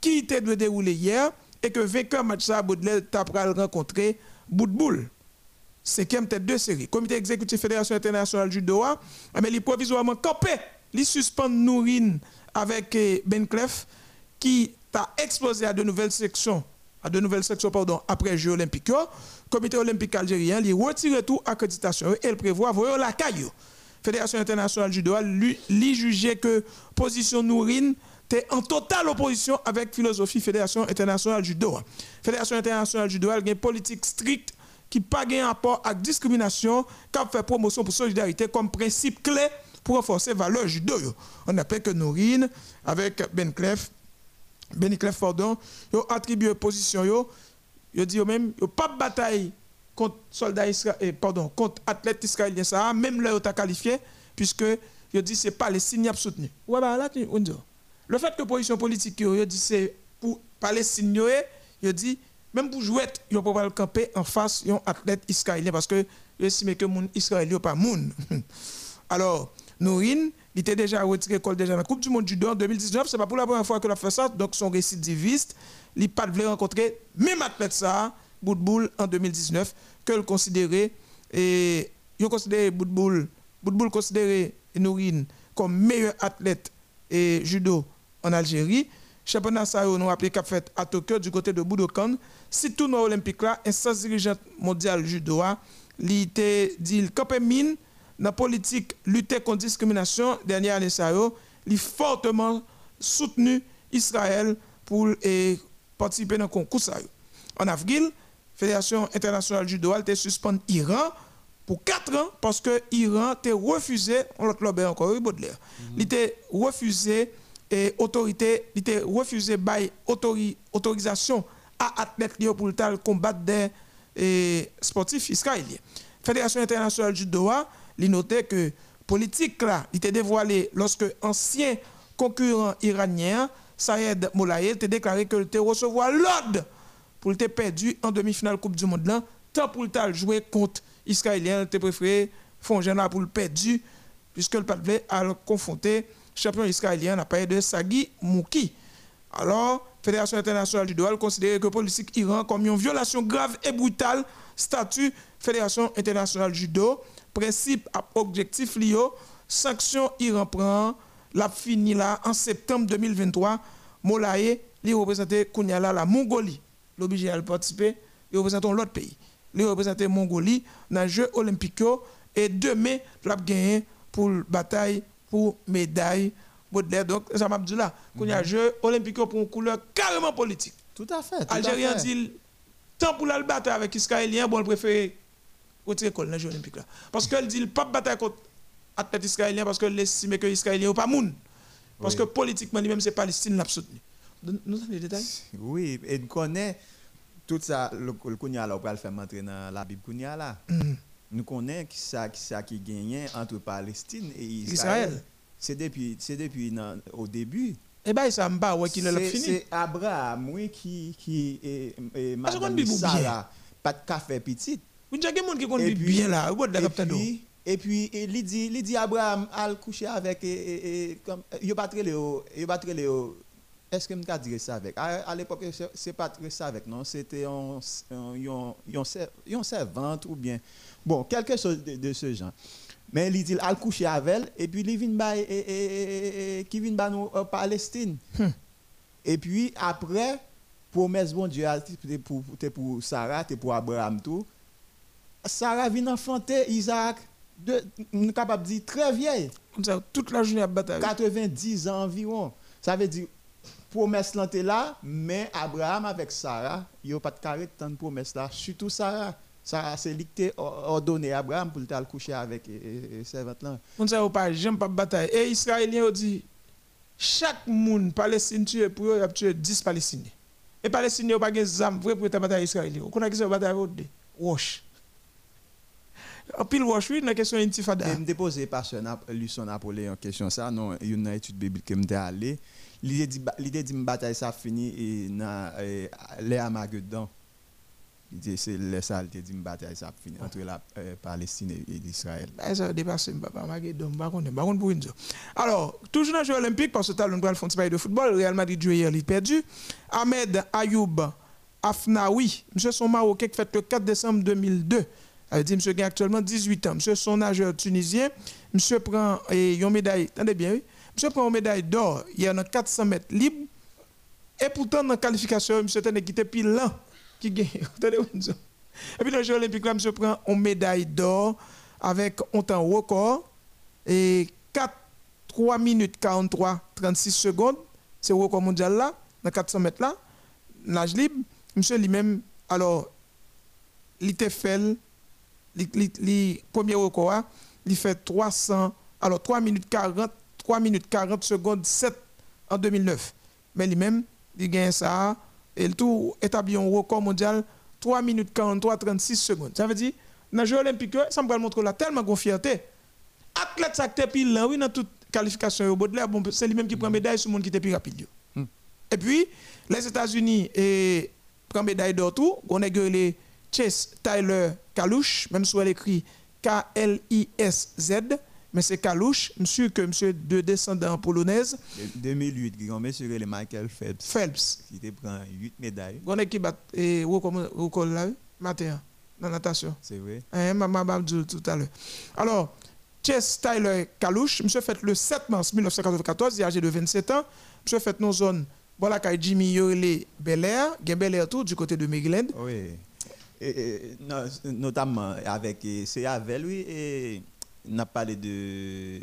qui était dû dérouler hier et que vainqueur match ça Baudelaire t'a pral rencontrer Boudboul cinquième tête de série. Comité exécutif Fédération internationale du Doha, mais il provisoirement campé, il suspend Nourine avec eh, Ben Clef qui a explosé à de nouvelles sections, à de nouvelles sections pardon, après Jeux olympiques. yo. Comité olympique algérien, il retire tout accréditation et il prévoit voyons la caillou. Fédération internationale du Doha, lui, lui jugeait que position Nourine était en totale opposition avec philosophie Fédération internationale du Doha. Fédération internationale du elle a une politique stricte qui pas un rapport avec discrimination, qui a fait promotion pour solidarité comme principe clé pour renforcer valeur judo. On appelle que Nourine, avec Ben Clef, Benny Clef, pardon, yo attribué position yo, yo dit même, yo pas de bataille contre soldats israéliens, contre athlètes israéliens ça, même là yo t'a qualifié, puisque yo dit c'est Palestine qui a soutenu. Ouais bah là. Le fait que position politique yo, yo dit c'est pour Palestine yo, yo dit même pour jouer, yo pas le camper en face yon athlète israélien parce que yo estime que moun israélien pas moun. Alors, Nourine, il était déjà retiré col déjà dans la Coupe du Monde judo en 2019. C'est pas pour la première fois qu'il a fait ça. Donc, son récidiviste, il pas voulu rencontrer même athlète ça, Boudboul, en 2019, que le considérait, et il considéré Boudboul, Boudboul considéré Nourine comme meilleur athlète et judo en Algérie. Championnat ça, nous appelé qu'a fait à Tokyo du côté de Budokan. Si tournoi olympique là, instance dirigeante mondiale judo, a, il était dit il mine dans la politique lutter contre discrimination dernière année ça il fortement soutenu Israël pour eh, participer dans le concours. En avril, Fédération internationale du judo a été suspendre Iran pour 4 ans parce que Iran a refusé, on l'a club encore, Baudelaire, il était refusé et autorité, il était refusé by autori- autorisation à athlètes pour le combattre des eh, sportifs israéliens. Fédération internationale du Doha, il notait que politique là, était dévoilé lorsque ancien concurrent iranien Sayed Moulaye a déclaré que il recevoir l'ordre pour le perdu en demi-finale Coupe du Monde tant pour le jouer contre Israélien, il préféré font là pour le perdu puisque le Padlé a confronté champion israélien à parlé de Sagi Mouki. Alors, Fédération internationale du Doha considère que politique Iran comme une violation grave et brutale statut Fédération internationale judo, principe à objectif lié, sanction Iran prend, la fini là en septembre 2023, Molaye, li représenté Kounyala la Mongolie, l'obligé à participer, il représente l'autre pays. Il représente Mongolie dans les Jeux olympiques et demain, il a gagné pour bataille pour médaille. Baudelaire, donc, ça m'a dit là, qu'on y a jeu olympique pour une couleur carrément politique. Tout à fait. tout Algérien dit, tant pour la battre avec Israélien, bon, il préfère retirer col dans le jeu olympique là. Parce qu'elle dit, le pas bataille contre athlète israélien parce qu'elle estime que Israélien n'est pas moun. Parce Oui. que politiquement, lui-même, c'est Palestine l'a soutenu. Nous avons les détails? Oui, et nous connaissons tout ça, le, le Kounia là, on peut le faire entrer dans la Bible Kounia là. Mhm. Nous connaissons qui ça qui ça qui gagnait entre Palestine et Israël. Israël. C'est depuis depuis au début. Eh bien, ça me bat, ouais, qu'il a C'est- fini. C'est Abraham oui qui qui Parce qu'on madame. Sarah pas de café petit. Vous avez des gens qui connaissent Et puis- bien là, vous avez Et puis, et puis, et il dit, il dit Abraham al coucher avec, il il très léo. Est-ce que je dire ça avec? À, à l'époque, c'est- pas très ça avec, non? C'était un, un, un, un, ser- un servante ou bien. Bon, quelque chose de, de ce genre. Mais il dit, al coucher avec elle, et puis il vient ba- et, et, et, et, qui vient nous euh, Palestine. Et puis, après, promesse bon Dieu, pour, c'était pour Sarah, pour Abraham tout. Sarah vient enfanter Isaac, de, nous capable de dire très vieille, Comme ça, toute la journée à bataille. 90 ans environ. Ça veut dire, promesse là, là, mais Abraham avec Sarah, il n'y a pas de carré de de promesse là, surtout Sarah. Sarah, c'est lui qui t'a ordonné à Abraham pour le coucher avec servante là. On sait pas, j'aime pas bataille. Et Israéliens ont dit, chaque monde Palestine tué pour eux, il a tué 10 Palestiniens. Et Palestiniens n'ont pas de zam vrai pour la bataille israélienne. Vous connaissez la bataille avec eux? En pile wash, oui, la question intifada. Et me pasteur Nap- Lucien Napoléon en question ça non il y a une étude biblique que m'était allé l'idée me bataille ça fini et dans les Armageddon l'idée c'est les ça l'idée dit me bataille ça fini entre la euh, Palestine et, l'Israël Ben, ça a dépassé, je je je chose. Alors, toujours dans le jeu olympique, parce que talon le fond de football, Real Madrid joué hier, il a perdu. Ahmed Ayoub Afnaoui, monsieur son Marocain qui fait le 4 décembre 2002. Elle dit, monsieur a actuellement 18 ans. Monsieur son nageur tunisien. Monsieur prend une médaille, attendez bien, oui. Monsieur prend une médaille d'or hier dans 400 mètres libre. Et pourtant, dans la qualification, monsieur était quitté puis l'an qui gagne. Et puis dans les Jeux Olympiques, là, monsieur prend une médaille d'or avec un temps record et 4, 3 minutes 43, 36 secondes. C'est le record mondial là, dans 400 mètres là, nage libre. Monsieur lui-même, alors, il fait, le premier record, hein, il fait 300, alors 3 minutes 40, 3 minutes 40 secondes 7 en 2009. Mais lui-même, il gagne ça et le tout établit un record mondial 3 minutes 43, 36 secondes. Ça veut dire, dans les Jeux Olympiques, ça me montre là tellement de fierté. Athlète ça qui là, oui, dans toute qualification bon, c'est lui-même qui prend médaille sur le monde qui était plus rapide. Hmm. Et puis, les États-Unis et prend médaille d'or tout, on a les Chase Tyler Kalouche, même si elle écrit K-L-I-S-Z, mais c'est Kalouche, monsieur que monsieur de descendant polonaise, De- 2008 grand monsieur le Michael Phelps Phelps. qui te prend 8 médailles On a qui bat et record là, matin, dans la natation. c'est vrai Hein, maman m'a dit tout à l'heure. Alors, Chess Tyler Kalouche, monsieur fait le 7 mars 1994, il est âgé de 27 ans. Monsieur fait nos zones, voilà, Jimmy Yorley Bel Air, Bel Air tout du côté de Maryland. Oui. Et, et, no- notamment avec et c'est avec lui et on a parlé de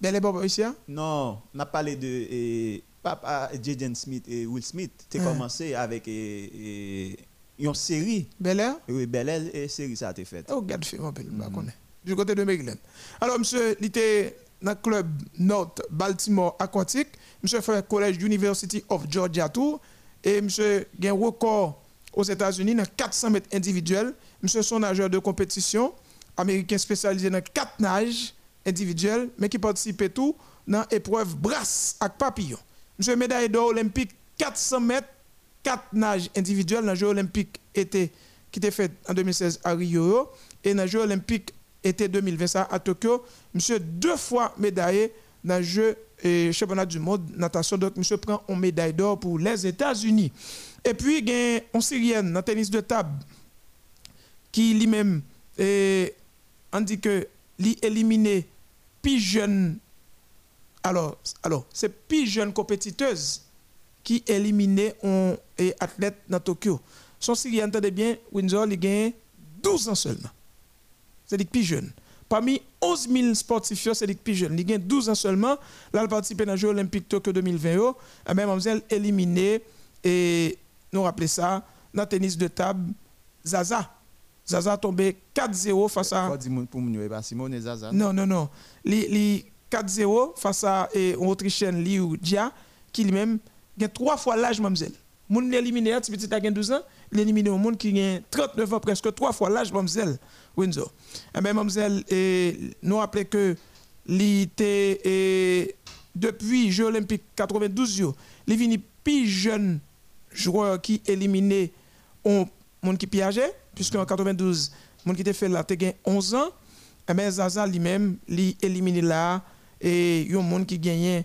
Bel Air, Bob, ici, hein? non, on a parlé de et, papa Jaden Smith et Will Smith. Tu Ouais. commencé avec et, et, une série. Bel Air? Oui, Bel Air et série ça a été fait. Oh, regarde, peut le connaître. Du côté de Maryland. Alors, monsieur, il était dans le club North Baltimore Aquatic. Monsieur fait collège University of Georgia Tour. Et monsieur a un record aux États-Unis dans 400 mètres individuels. Monsieur son nageur de compétition américain spécialisé dans 4 nages individuels, mais qui participait tout dans l'épreuve brasse avec papillon. Monsieur médaille d'or olympique 400 mètres 4 nages individuels dans les Jeux olympiques été, qui étaient faits en 2016 à Rio et dans les Jeux olympiques été 2020 ça, à Tokyo. Monsieur deux fois médaillé dans les Jeux et championnat du monde natation. Donc, monsieur prend une médaille d'or pour les États-Unis. Et puis, il y a une Syrienne dans le tennis de table qui lui-même, eh, on dit que lui éliminé plus jeune. Alors, alors c'est plus jeune compétiteuse qui éliminé un eh, athlète dans Tokyo. Son Syrienne, entendez bien, Windsor, il gagne 12 ans seulement. C'est-à-dire plus jeune. Parmi 11 000 sportifs, c'est les plus jeunes. Il a 12 ans seulement. Là, il participe dans les Jeux Olympiques Tokyo 2020. yo. Eh bien, mademoiselle éliminée, et nous rappelons ça, dans le tennis de table, Zaza. Zaza a tombé 4-0 face à. Pour Simone Zaza. Non, non, non. Li 4-0 face à eh, une Autrichienne Liu Jia, qui lui-même a trois fois l'âge, mademoiselle. Moun éliminé, petit petit a 12 ans, il éliminé au monde qui a 39 ans, presque trois fois l'âge, mademoiselle Windsor. Eh bien, mademoiselle, nous rappelons que l'été eh, depuis Jeux Olympiques 92, yo, il est venu plus jeune joueur qui éliminé on monde qui piageait, puisque en 92, monde qui était fait là, il 11 ans. Eh bien, Zaza lui-même, lui éliminé là, et il y a un monde qui gagnait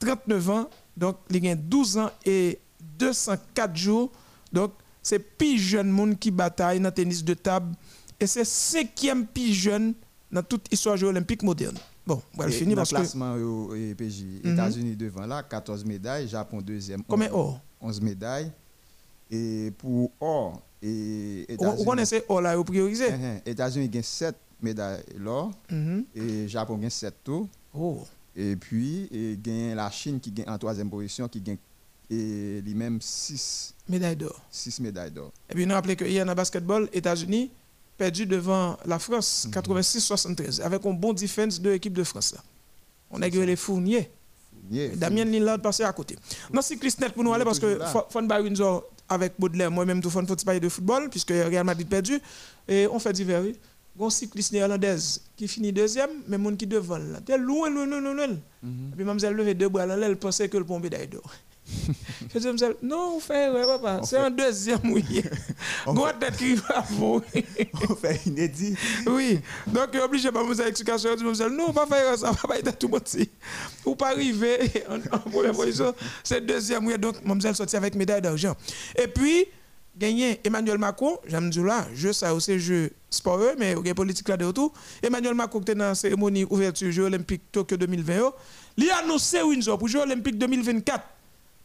39 ans, donc il gagne 12 ans et 204 jours. Donc, c'est plus jeune monde qui bataille dans le tennis de table, et c'est cinquième plus jeune dans toute histoire jeux olympique moderne. Bon, on va le Et finir parce le que. classement au- et PJ, Mhm. États-Unis devant là, 14 médailles, Japon deuxième, Combien? 11 or 11 médailles. Et pour or, et Vous connaissez or là, vous priorisez Mhm. États-Unis gagne 7 médailles l'or, Mhm. et Japon gagne 7 tout. Oh. Et puis, et gagne la Chine qui gagne en troisième position, qui gagne et lui-même 6 Médaille d'or. médailles d'or. Et puis, nous rappelons que hier, dans le basketball, États-Unis perdu devant la France, 86-73, avec un bon défense de l'équipe de France. Là. On a gueulé les fourniers. Yeah, Damien Lillard passé à côté. Dans cycliste net pour nous aller parce que. Fon- Windsor avec Baudelaire, moi-même tout Fon faut parler de football puisque Real Madrid perdu et on fait divers. oui. Bon cycliste néerlandaise qui finit deuxième, mais mon qui devant là, t'es loin loin loin loin. loin. Mhm. Et puis mademoiselle levé deux bras là, elle pensait que le pont médaille d'or. Je dis mademoiselle, non, on fait ouais, papa, c'est un deuxième oui. On Gros tête qui va vous. On fait inédit. Oui, donc euh, obligé par mes explications, je dis mademoiselle, non, pas faire ça, pas faire tout le monde. si. Ou pas arriver en, première position, c'est deuxième, oui, donc mademoiselle sorti avec médaille d'argent. Et puis, gagné Emmanuel Macron, j'aime dire là, je ça aussi, jeu sport, mais il y a politique là de autour. Emmanuel Macron qui était dans la cérémonie ouverture Jeux Olympiques Tokyo 2020, il a annoncé Windsor pour Jeux Olympiques 2024.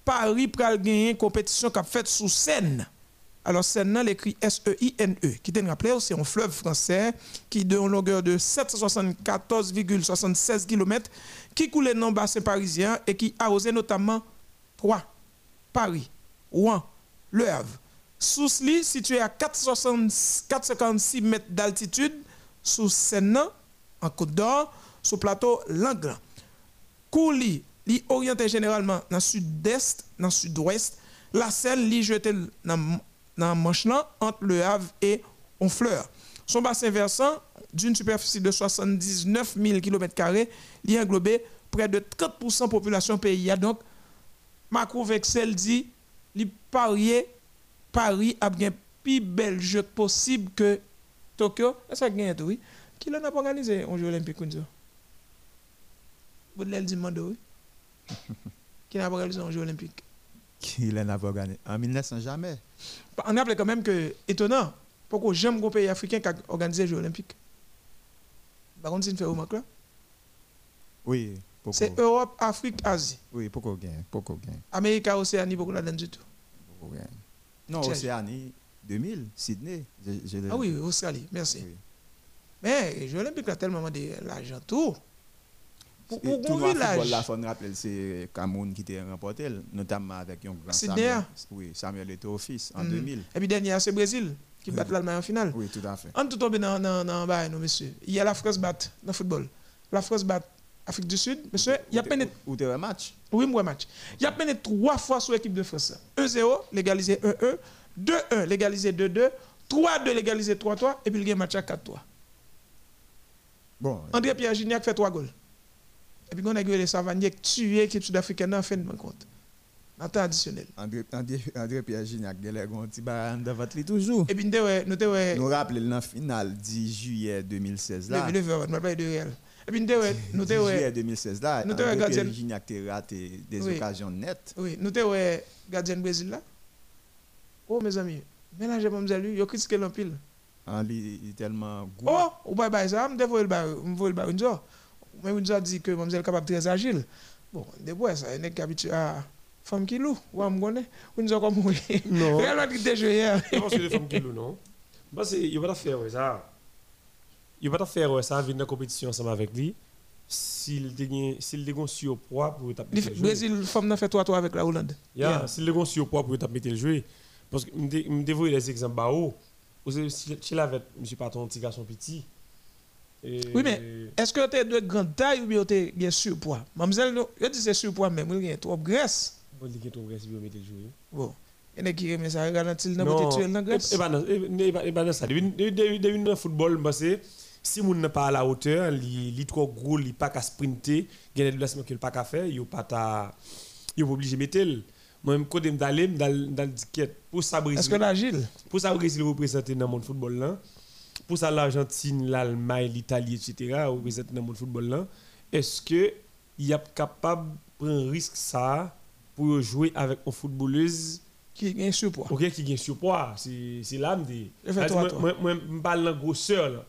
Paris pral gagner une compétition qui a fait sous scène. Alors, là, l'écrit S-E-I-N-E, qui te rappelé, c'est un fleuve français qui de une longueur de 774,76 km, qui coule dans le bassin parisien et qui arrosait notamment Troyes, Paris, Rouen, Le Havre. Situé à 460 456 mètres d'altitude, sous Seine, en Côte d'Or, sous plateau Langlan. Kouli, li orienté généralement dans le sud-est, dans le sud-ouest. La Seine, li jeté dans dans manche entre le Havre et Honfleur. Son bassin versant, d'une superficie de 79 000 km, il englobé près de 30% de la population pays. Donc, Macron Vexel dit, parier, Paris a bien plus bel jeu possible que Tokyo. Et ça gagne tout, oui? Qui l'a organisé un jeu olympique ça? Baudelaire dit oui. Qui n'a pas organisé un jeu olympique? Il en a pas gagné? En 1900, jamais. On appelle quand même que étonnant. Pourquoi j'aime un pays africain qui a organisé les Jeux Olympiques? Par contre, c'est une remarque là. Oui, pourquoi? C'est Europe, Afrique, Asie. Oui, pourquoi gagne? Pourquoi gagne? Amérique, Océanie, beaucoup là-dedans du tout? Pourquoi gagne? Non. Océanie, 2000, Sydney. Je, je l'ai- Ah oui, Australie, merci. Oui. Mais les Jeux Olympiques, là, tellement de l'argent tout. Tout le football, là, c'est Cameroun qui t'a remporté, notamment avec un grand Samuel. hein? Oui, Samuel Eto'o fils en Mm. 2000. Et puis dernier, c'est Brésil qui bat l'Allemagne en finale. Oui, tout à fait. En tout tombé dans dans non monsieur. Il y a la France bat dans le football. La France bat Afrique du Sud, monsieur, il y a peine Ou un match? Oui, moi match. Il y a peine trois fois sur l'équipe de France. 1-0, légalisé 1-1, 2-1, légalisé 2-2, 3-2, légalisé 3-3, et puis il y a un match à 4-3. Bon, André Pierre Gignac fait 3 goals. Et puis on a eu les Savanier qui tué l'équipe sud-africaine en fin de rencontre. En temps additionnel. André, André, André Pierre Gignac, il a un petit baran de votre lit toujours. Et puis nous avons nous avons Nous rappelons la finale 10 juillet 2016 là. le le verre, je parle de réel. Et puis nous avons nous 10 avons juillet 2016 là, nous André Pierre gardien- Gignac a raté des Oui. occasions nettes. oui, nous avons gardien Brésil là. Oh mes amis, mélangez pas mes amis, yo critiqué l'empile. Lui, il est tellement. Oh, ou bye bye ça, me dévoile le bar, me voile le bar Windsor. Mais Windsor dit que mademoiselle capable très agile. Bon, des bois ça, elle est habitué à femme qui loue, ou à me connaît. Windsor comme oui. Non. Real Madrid était joué hier. Je pense que les femmes qui louent, non Parce qu'il va la faire, ouais, ça. Il va pas faire ouais, ça venir dans compétition ensemble avec lui. S'il s'il dégaine surpoids pour taper Le Brésil, femme n'a fait 3-3 avec la Hollande. Yeah, s'il dégaine surpoids pour taper le jouer parce que me me dévoile les exemples haut. Vous si si la monsieur pas ton petit garçon petit. Et- Oui, mais est-ce que tu es de grande taille ou bien tu es bien surpoids Mademoiselle, je dis c'est surpoids, mais il y a trop de graisse. Bon, il y a ton graisse pour mettre le jouer. Bon, il y en a qui aiment ça, Non, le dans graisse. et- et pas dans- et pas dans ça. Depuis- le football, bah, c'est si moun n'est pas à la hauteur, il est trop gros, il pas qu'à sprinter, il y a des déplacements qu'il pas qu'à faire, il pas ta il obligé de mettre le. Moi même côté m'daller dans dans le ticket pour ça Est-ce que Brésil l'agile pour ça Brésil représenter dans le monde football là. Pour ça l'Argentine, l'Allemagne, l'Italie etc. représenter dans le football là. Est-ce que il est capable de prendre un risque ça pour jouer avec une footballeuse qui est surpoids OK qui gagne surpoids, c'est c'est là me dit. Je fais toi, toi. Moi me parle dans grosseur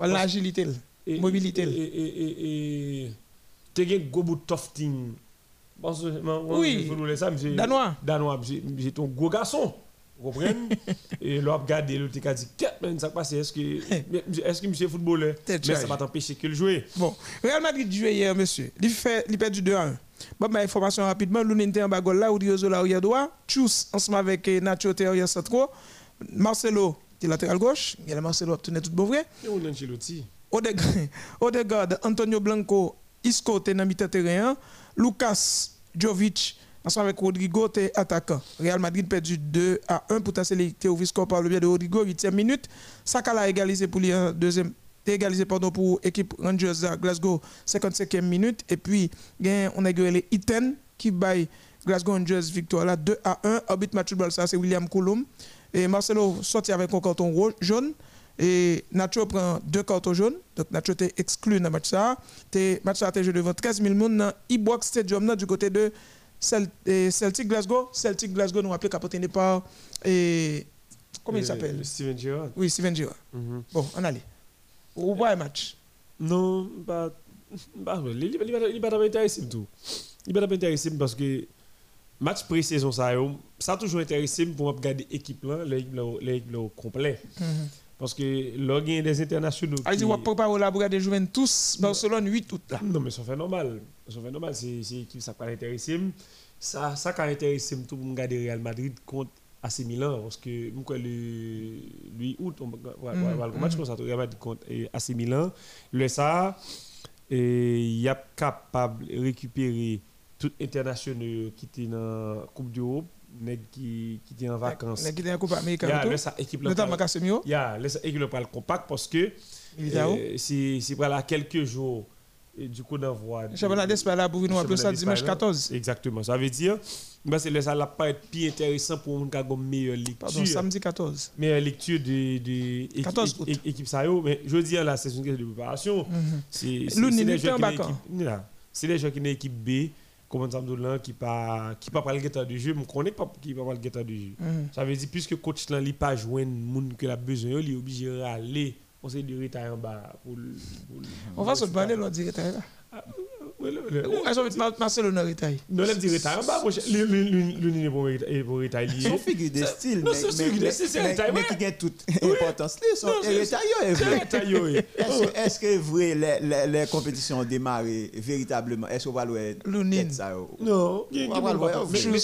l'agilité, Et- mobilité. Et tu as un gros bout de tofting. Oui. je Danois. Danois, j'ai ton gros garçon. Vous comprenez Et là, regardé, le t'es dit, qu'est-ce que ça passe Est-ce que est-ce que monsieur est footballeur? Mais ça va t'empêcher qu'il joue. Bon, Real Madrid jouait hier, monsieur. Il fait, il perd du 2 à 1. Bon, bah, information rapidement. Était en bas, là, Odriozo là, arrière droit. Chus, ensemble avec eh, Nacho, était arrière centraux. Marcelo, qui est latéral gauche. Il y a Marcelo, tourné tout bon vrai. Et on Ancelotti. Odegaard, Antonio Blanco, Isco, t'es dans terrain. Lucas, Jovic, ensemble avec Rodrigo, t'es attaquant. Real Madrid perdu 2 à 1 pour tasser au score par le biais de Rodrigo, 8e minute. Sakala égalisé pour t'es égalisé pour l'équipe Rangers à Glasgow, 55e minute. Et puis, on a gagné les Iten qui baille Glasgow Rangers victoire là 2 à 1. Arbitre match de ça c'est William Coulomb. Et Marcelo sorti avec un carton jaune. Et Nacho prend deux cartons jaunes. Donc Nacho était exclu dans le match. ça. Le match a été joué devant 13 000 personnes dans Ibrox Stadium du côté de Celtic Glasgow. Celtic Glasgow nous rappelle qu'apporté par. Et, comment il Euh, s'appelle? Steven Gerrard. Oui, Steven Gerrard. Mhm. Bon, on allait. Au revoir le match. Non, pas. Pas vrai. Il n'est pas intéressé tout. Il n'est pas intéressé parce que match pré-saison, ça, ça a toujours intéressé pour regarder l'équipe là, l'équipe là, l'équipe là au complet. Parce que là, il y a des internationaux. Allez, qui- on va préparer la brigade de Juventus, Barcelone 8 août là. Non, mais ça fait normal. Normal. C'est l'équipe ça qui a intéressé. Ça, ça qui intéressé tout le monde regarder Real Madrid contre AC Milan. Parce que moi, le 8 août, on va le match comme ça, Real Madrid contre AC Milan. Le ça, il est capable de récupérer tout internationaux qui étaient dans la Coupe d'Europe, nèg qui qui en vacances. Qui étaient en Coupe Américaine. Yeah, ça, équipe Notamment Casemiro. Yeah, le compact parce que euh, c'est quelques jours et du coup d'envoi. Championnat d'Espagne là pour nous appeler ça dimanche d'Espagne, 14. Exactement. Ça veut dire bah, c'est là, ça va pas être plus intéressant pour une une meilleure lecture. Pardon, samedi 14. Meilleure lecture de, de 14 équipe, août. équipe, ça mais je dis là c'est une question de préparation. Mhm. C'est c'est- était gens en qui c'est des gens qui sont équipe B comme ça là qui pas qui pas le guetteur de jeu, me connais pas qui pas le guetteur de jeu. Mhm. Ça veut dire puisque coach là il pas joindre monde que a besoin, il est obligé de aller on s'est de retard en bas le- le- On va se parler là direct là. Ouais, le- le- Ou est-ce que Mar- Marcelo n'a retard Non, là, me dit retard en bas. Le- le- le- le est pour reta- est pour retard lié. Son figure de style, non, son figure de style, c'est taille, mais qui gagne toute importance. Là, retard, yo, oui. Est-ce que- vrai, les, compétitions ont démarré véritablement? Est-ce qu'on va le yo? Non, a- a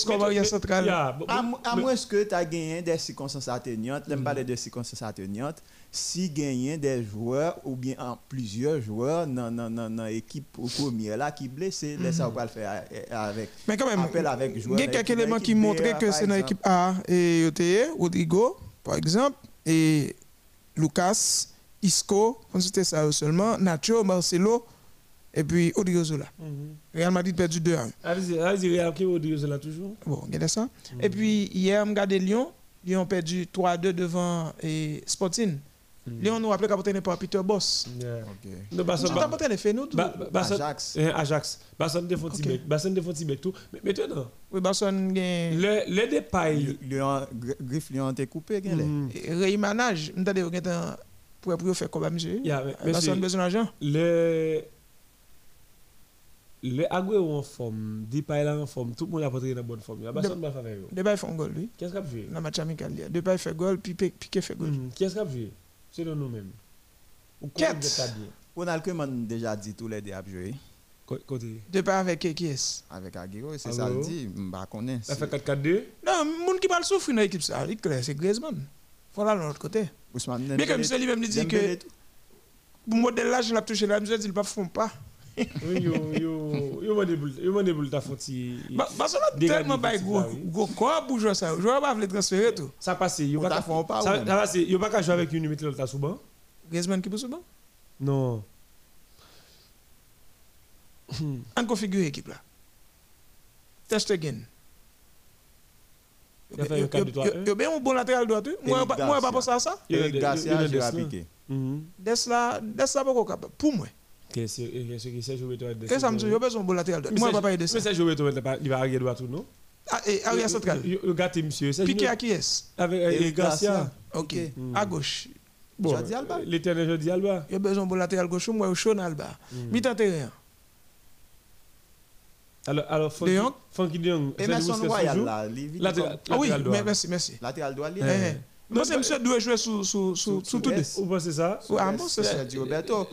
qu'on va central. Yeah, bon, À, moins que tu as gagné des circonstances atténuantes, je parler de circonstances atténuantes, si gagné des joueurs ou bien en plusieurs joueurs dans l'équipe première là qui blessé, là, ça on va le faire euh, avec. Mais quand même, Appel avec il joueurs y a dans quelques l'équipe- éléments qui l'équipe B, montraient que par c'est dans exemple. l'équipe A et OTE, Rodrigo, par exemple, et Lucas, Isco, on c'était ça seulement, Nacho, Marcelo, et puis Odrio Zola. Mhm. Real Madrid perdu 2 à 1. Allez-y, allez-y, Real, qui c'est là toujours. Bon, regardez ça. Et puis hier, on regardé Lyon. Lyon a perdu 3 à 2 devant et Sporting. Lyon nous rappelle qu'apporté pas Peter Boss. Non, bah, ça- Tu bah- as apporté les faits, nous tout. bah- bah- Ajax. eh, Ajax. Basson de font Ok. Tibet. Basson de font Tibet tout. Mais maintenant, Oui, Barcelone gagne. le, le dépail. Lyon, Gr- Griff Lyon t'es coupé, gars, là. Mhm. Rémanage. Nous avons dit pour pour faire comme monsieur. C'est- besoin d'argent. Le. Le Agüero en forme, Depay là en forme, tout le monde a porté dans bonne forme. Qui va faire. Depay fait un goal, lui. Qu'est-ce qu'il a fait? Dans match amical. Depay fait goal, puis Piqué fait goal. Qu'est-ce qu'il a fait? C'est dans nous-mêmes. Ou Quête. Ronald Koeman déjà dit tous les deux à jouer Côté. De pas avec qui est avec Aguero, c'est ça le dit, m'ba connaît. Ça fait 4-4-2. Non, moun qui parle souffrir dans l'équipe, c'est Griezmann. Voilà de l'autre côté. Ousmane Mais comme c'est lui-même dit que pour modèle là, je l'ai touché là, je dis, il ne font pas. Yo mwen deboul ta foti Barcelona telman bay Go kwa boujwa sa yo Jouwa ba vle transfere tou Sa pase yo baka jwa vek yon Metle lota souban Griezmann ki pou souban Non. An konfigure ekip la Test again Yo ben yon bon lateral doa tou Mwen pa posa sa Des la Des la pou kon kapap Pou mwen Qu'est-ce que a dit Qu'est-ce que ça me dit? Besoin de bon latéral droit. Moi, je ne vais pas ça. Beto il va il va arrière droit tout non? Ah, et arrière central. Yo yo gâté monsieur. Piqué à qui est avec Garcia. Ok. À gauche. Bon, Jordi Alba. L'éternel Jordi Alba. Il a besoin de bon latéral gauche. Moi, je suis Alba. Mm. Mi-temps terrain. Alors alors Francky De Jong. Francky De Jong. Emerson Royal là, Latéral Ah oui, droit. mais merci, merci. latéral droit. Non, c'est monsieur doit jouer sous sous sous sous tout. Vous pensez ça? Ah bon, c'est. Sergio Roberto.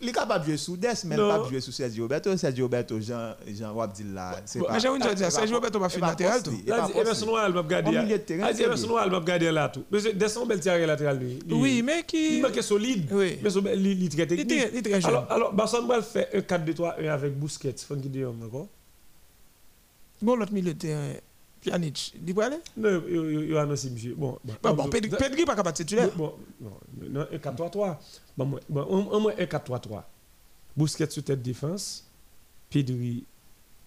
Il est capable de jouer sous Des, mais pas jouer sous Sergio Roberto. Sergio Roberto, Jean dit là, c'est pas. Mais j'ai envie de il dire, va Sergio Roberto va va latéral tout. va regardé. Au milieu de terrain, Ah, lui. Royal m'a regardé là tout. Mais descend bel tiré latéral lui. Oui, mais qui. Il manque solide. Oui. Mais son- il il est très Il technique. est très- il est très jeune. Alors, Barcelone va faire un 4-2-3-1 avec Busquets, Francky de Jong, Bon, l'autre milieu de terrain, Pjanic, il peut aller Non, il- a annoncé monsieur. Bon, Bon, bon, Pedri Pedri pas capable de titulaire. Bon, non, un 4-3-3. Bon, au moins un 4-3-3. Busquets sur tête défense, Pedri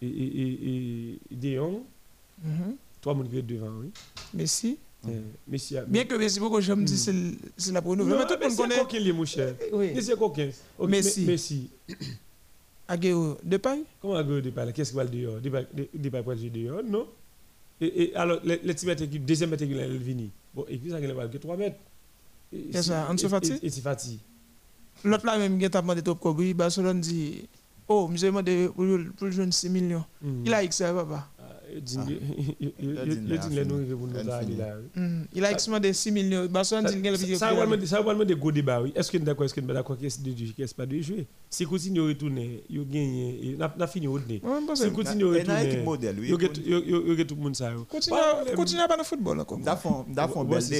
et, et, De Jong, Mhm. trois monde qui est devant, oui. Messi. Euh, Messi Bien que Messi, beaucoup, je me dis, c'est le- c'est la pour. Non, Mais tout le monde Messi connaît. coquin, est mon cher. Oui. Messi a coquin. Messi. Me- Messi. Aguero, Depay. Comment Aguero Depay Qu'est-ce qu'il va le dehors Depay peut jouer dehors Non et, et alors, les, les équipes, deuxième équipe, elle est venue. Bon, et puis ça, elle va que 3 mètres. C'est ça, Ansu et- Fati Et, c'est Fati. L'autre là, même, il a demandé top Kobe. Barcelone dit, oh, m'a demandé pour pour jouer 6 millions. Mm. Il a X, ça il- il- Le nous, il a X demandé 6 millions. Barcelone dit, il a Ça- le Ça va vraiment- ça va vraiment des gros débats. oui. Est-ce que nous sommes d'accord, est-ce que nous sommes d'accord, qu'est-ce de jouer, qu'est-ce pas de jouer Si Coutinho retourne, il gagne, il a fini au nez. Ouais, bon, Si get- tout le monde ça. yo. Continue Pas à- problème. continue à pas dans le football encore. Nous avons nous avons un Ouais, bel.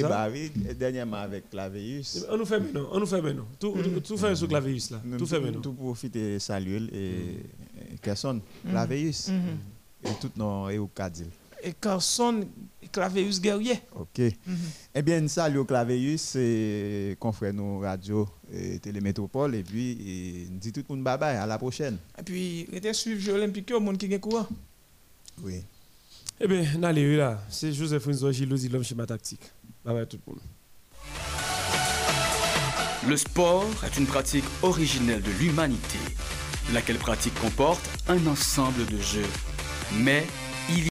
Tout, tout- tout fait sur Claveus là. Nous- Tout. Tout profiter saluer et Mhm. Mhm. tout nos et au Cadil. Et Carson, Claveus guerrier. OK. Eh bien, saluons Claveus et confrère nous radio et Télémétropole et puis et nous dit tout le monde bye bye à la prochaine. Et puis, il était suivi Jeux Olympiques au monde qui est courant. Oui. Eh bien, allez, là. C'est Joseph Rinzo Gilles l'homme schéma tactique. Bye bye tout le monde. Le sport est une pratique originelle de l'humanité, laquelle pratique comporte un ensemble de jeux, mais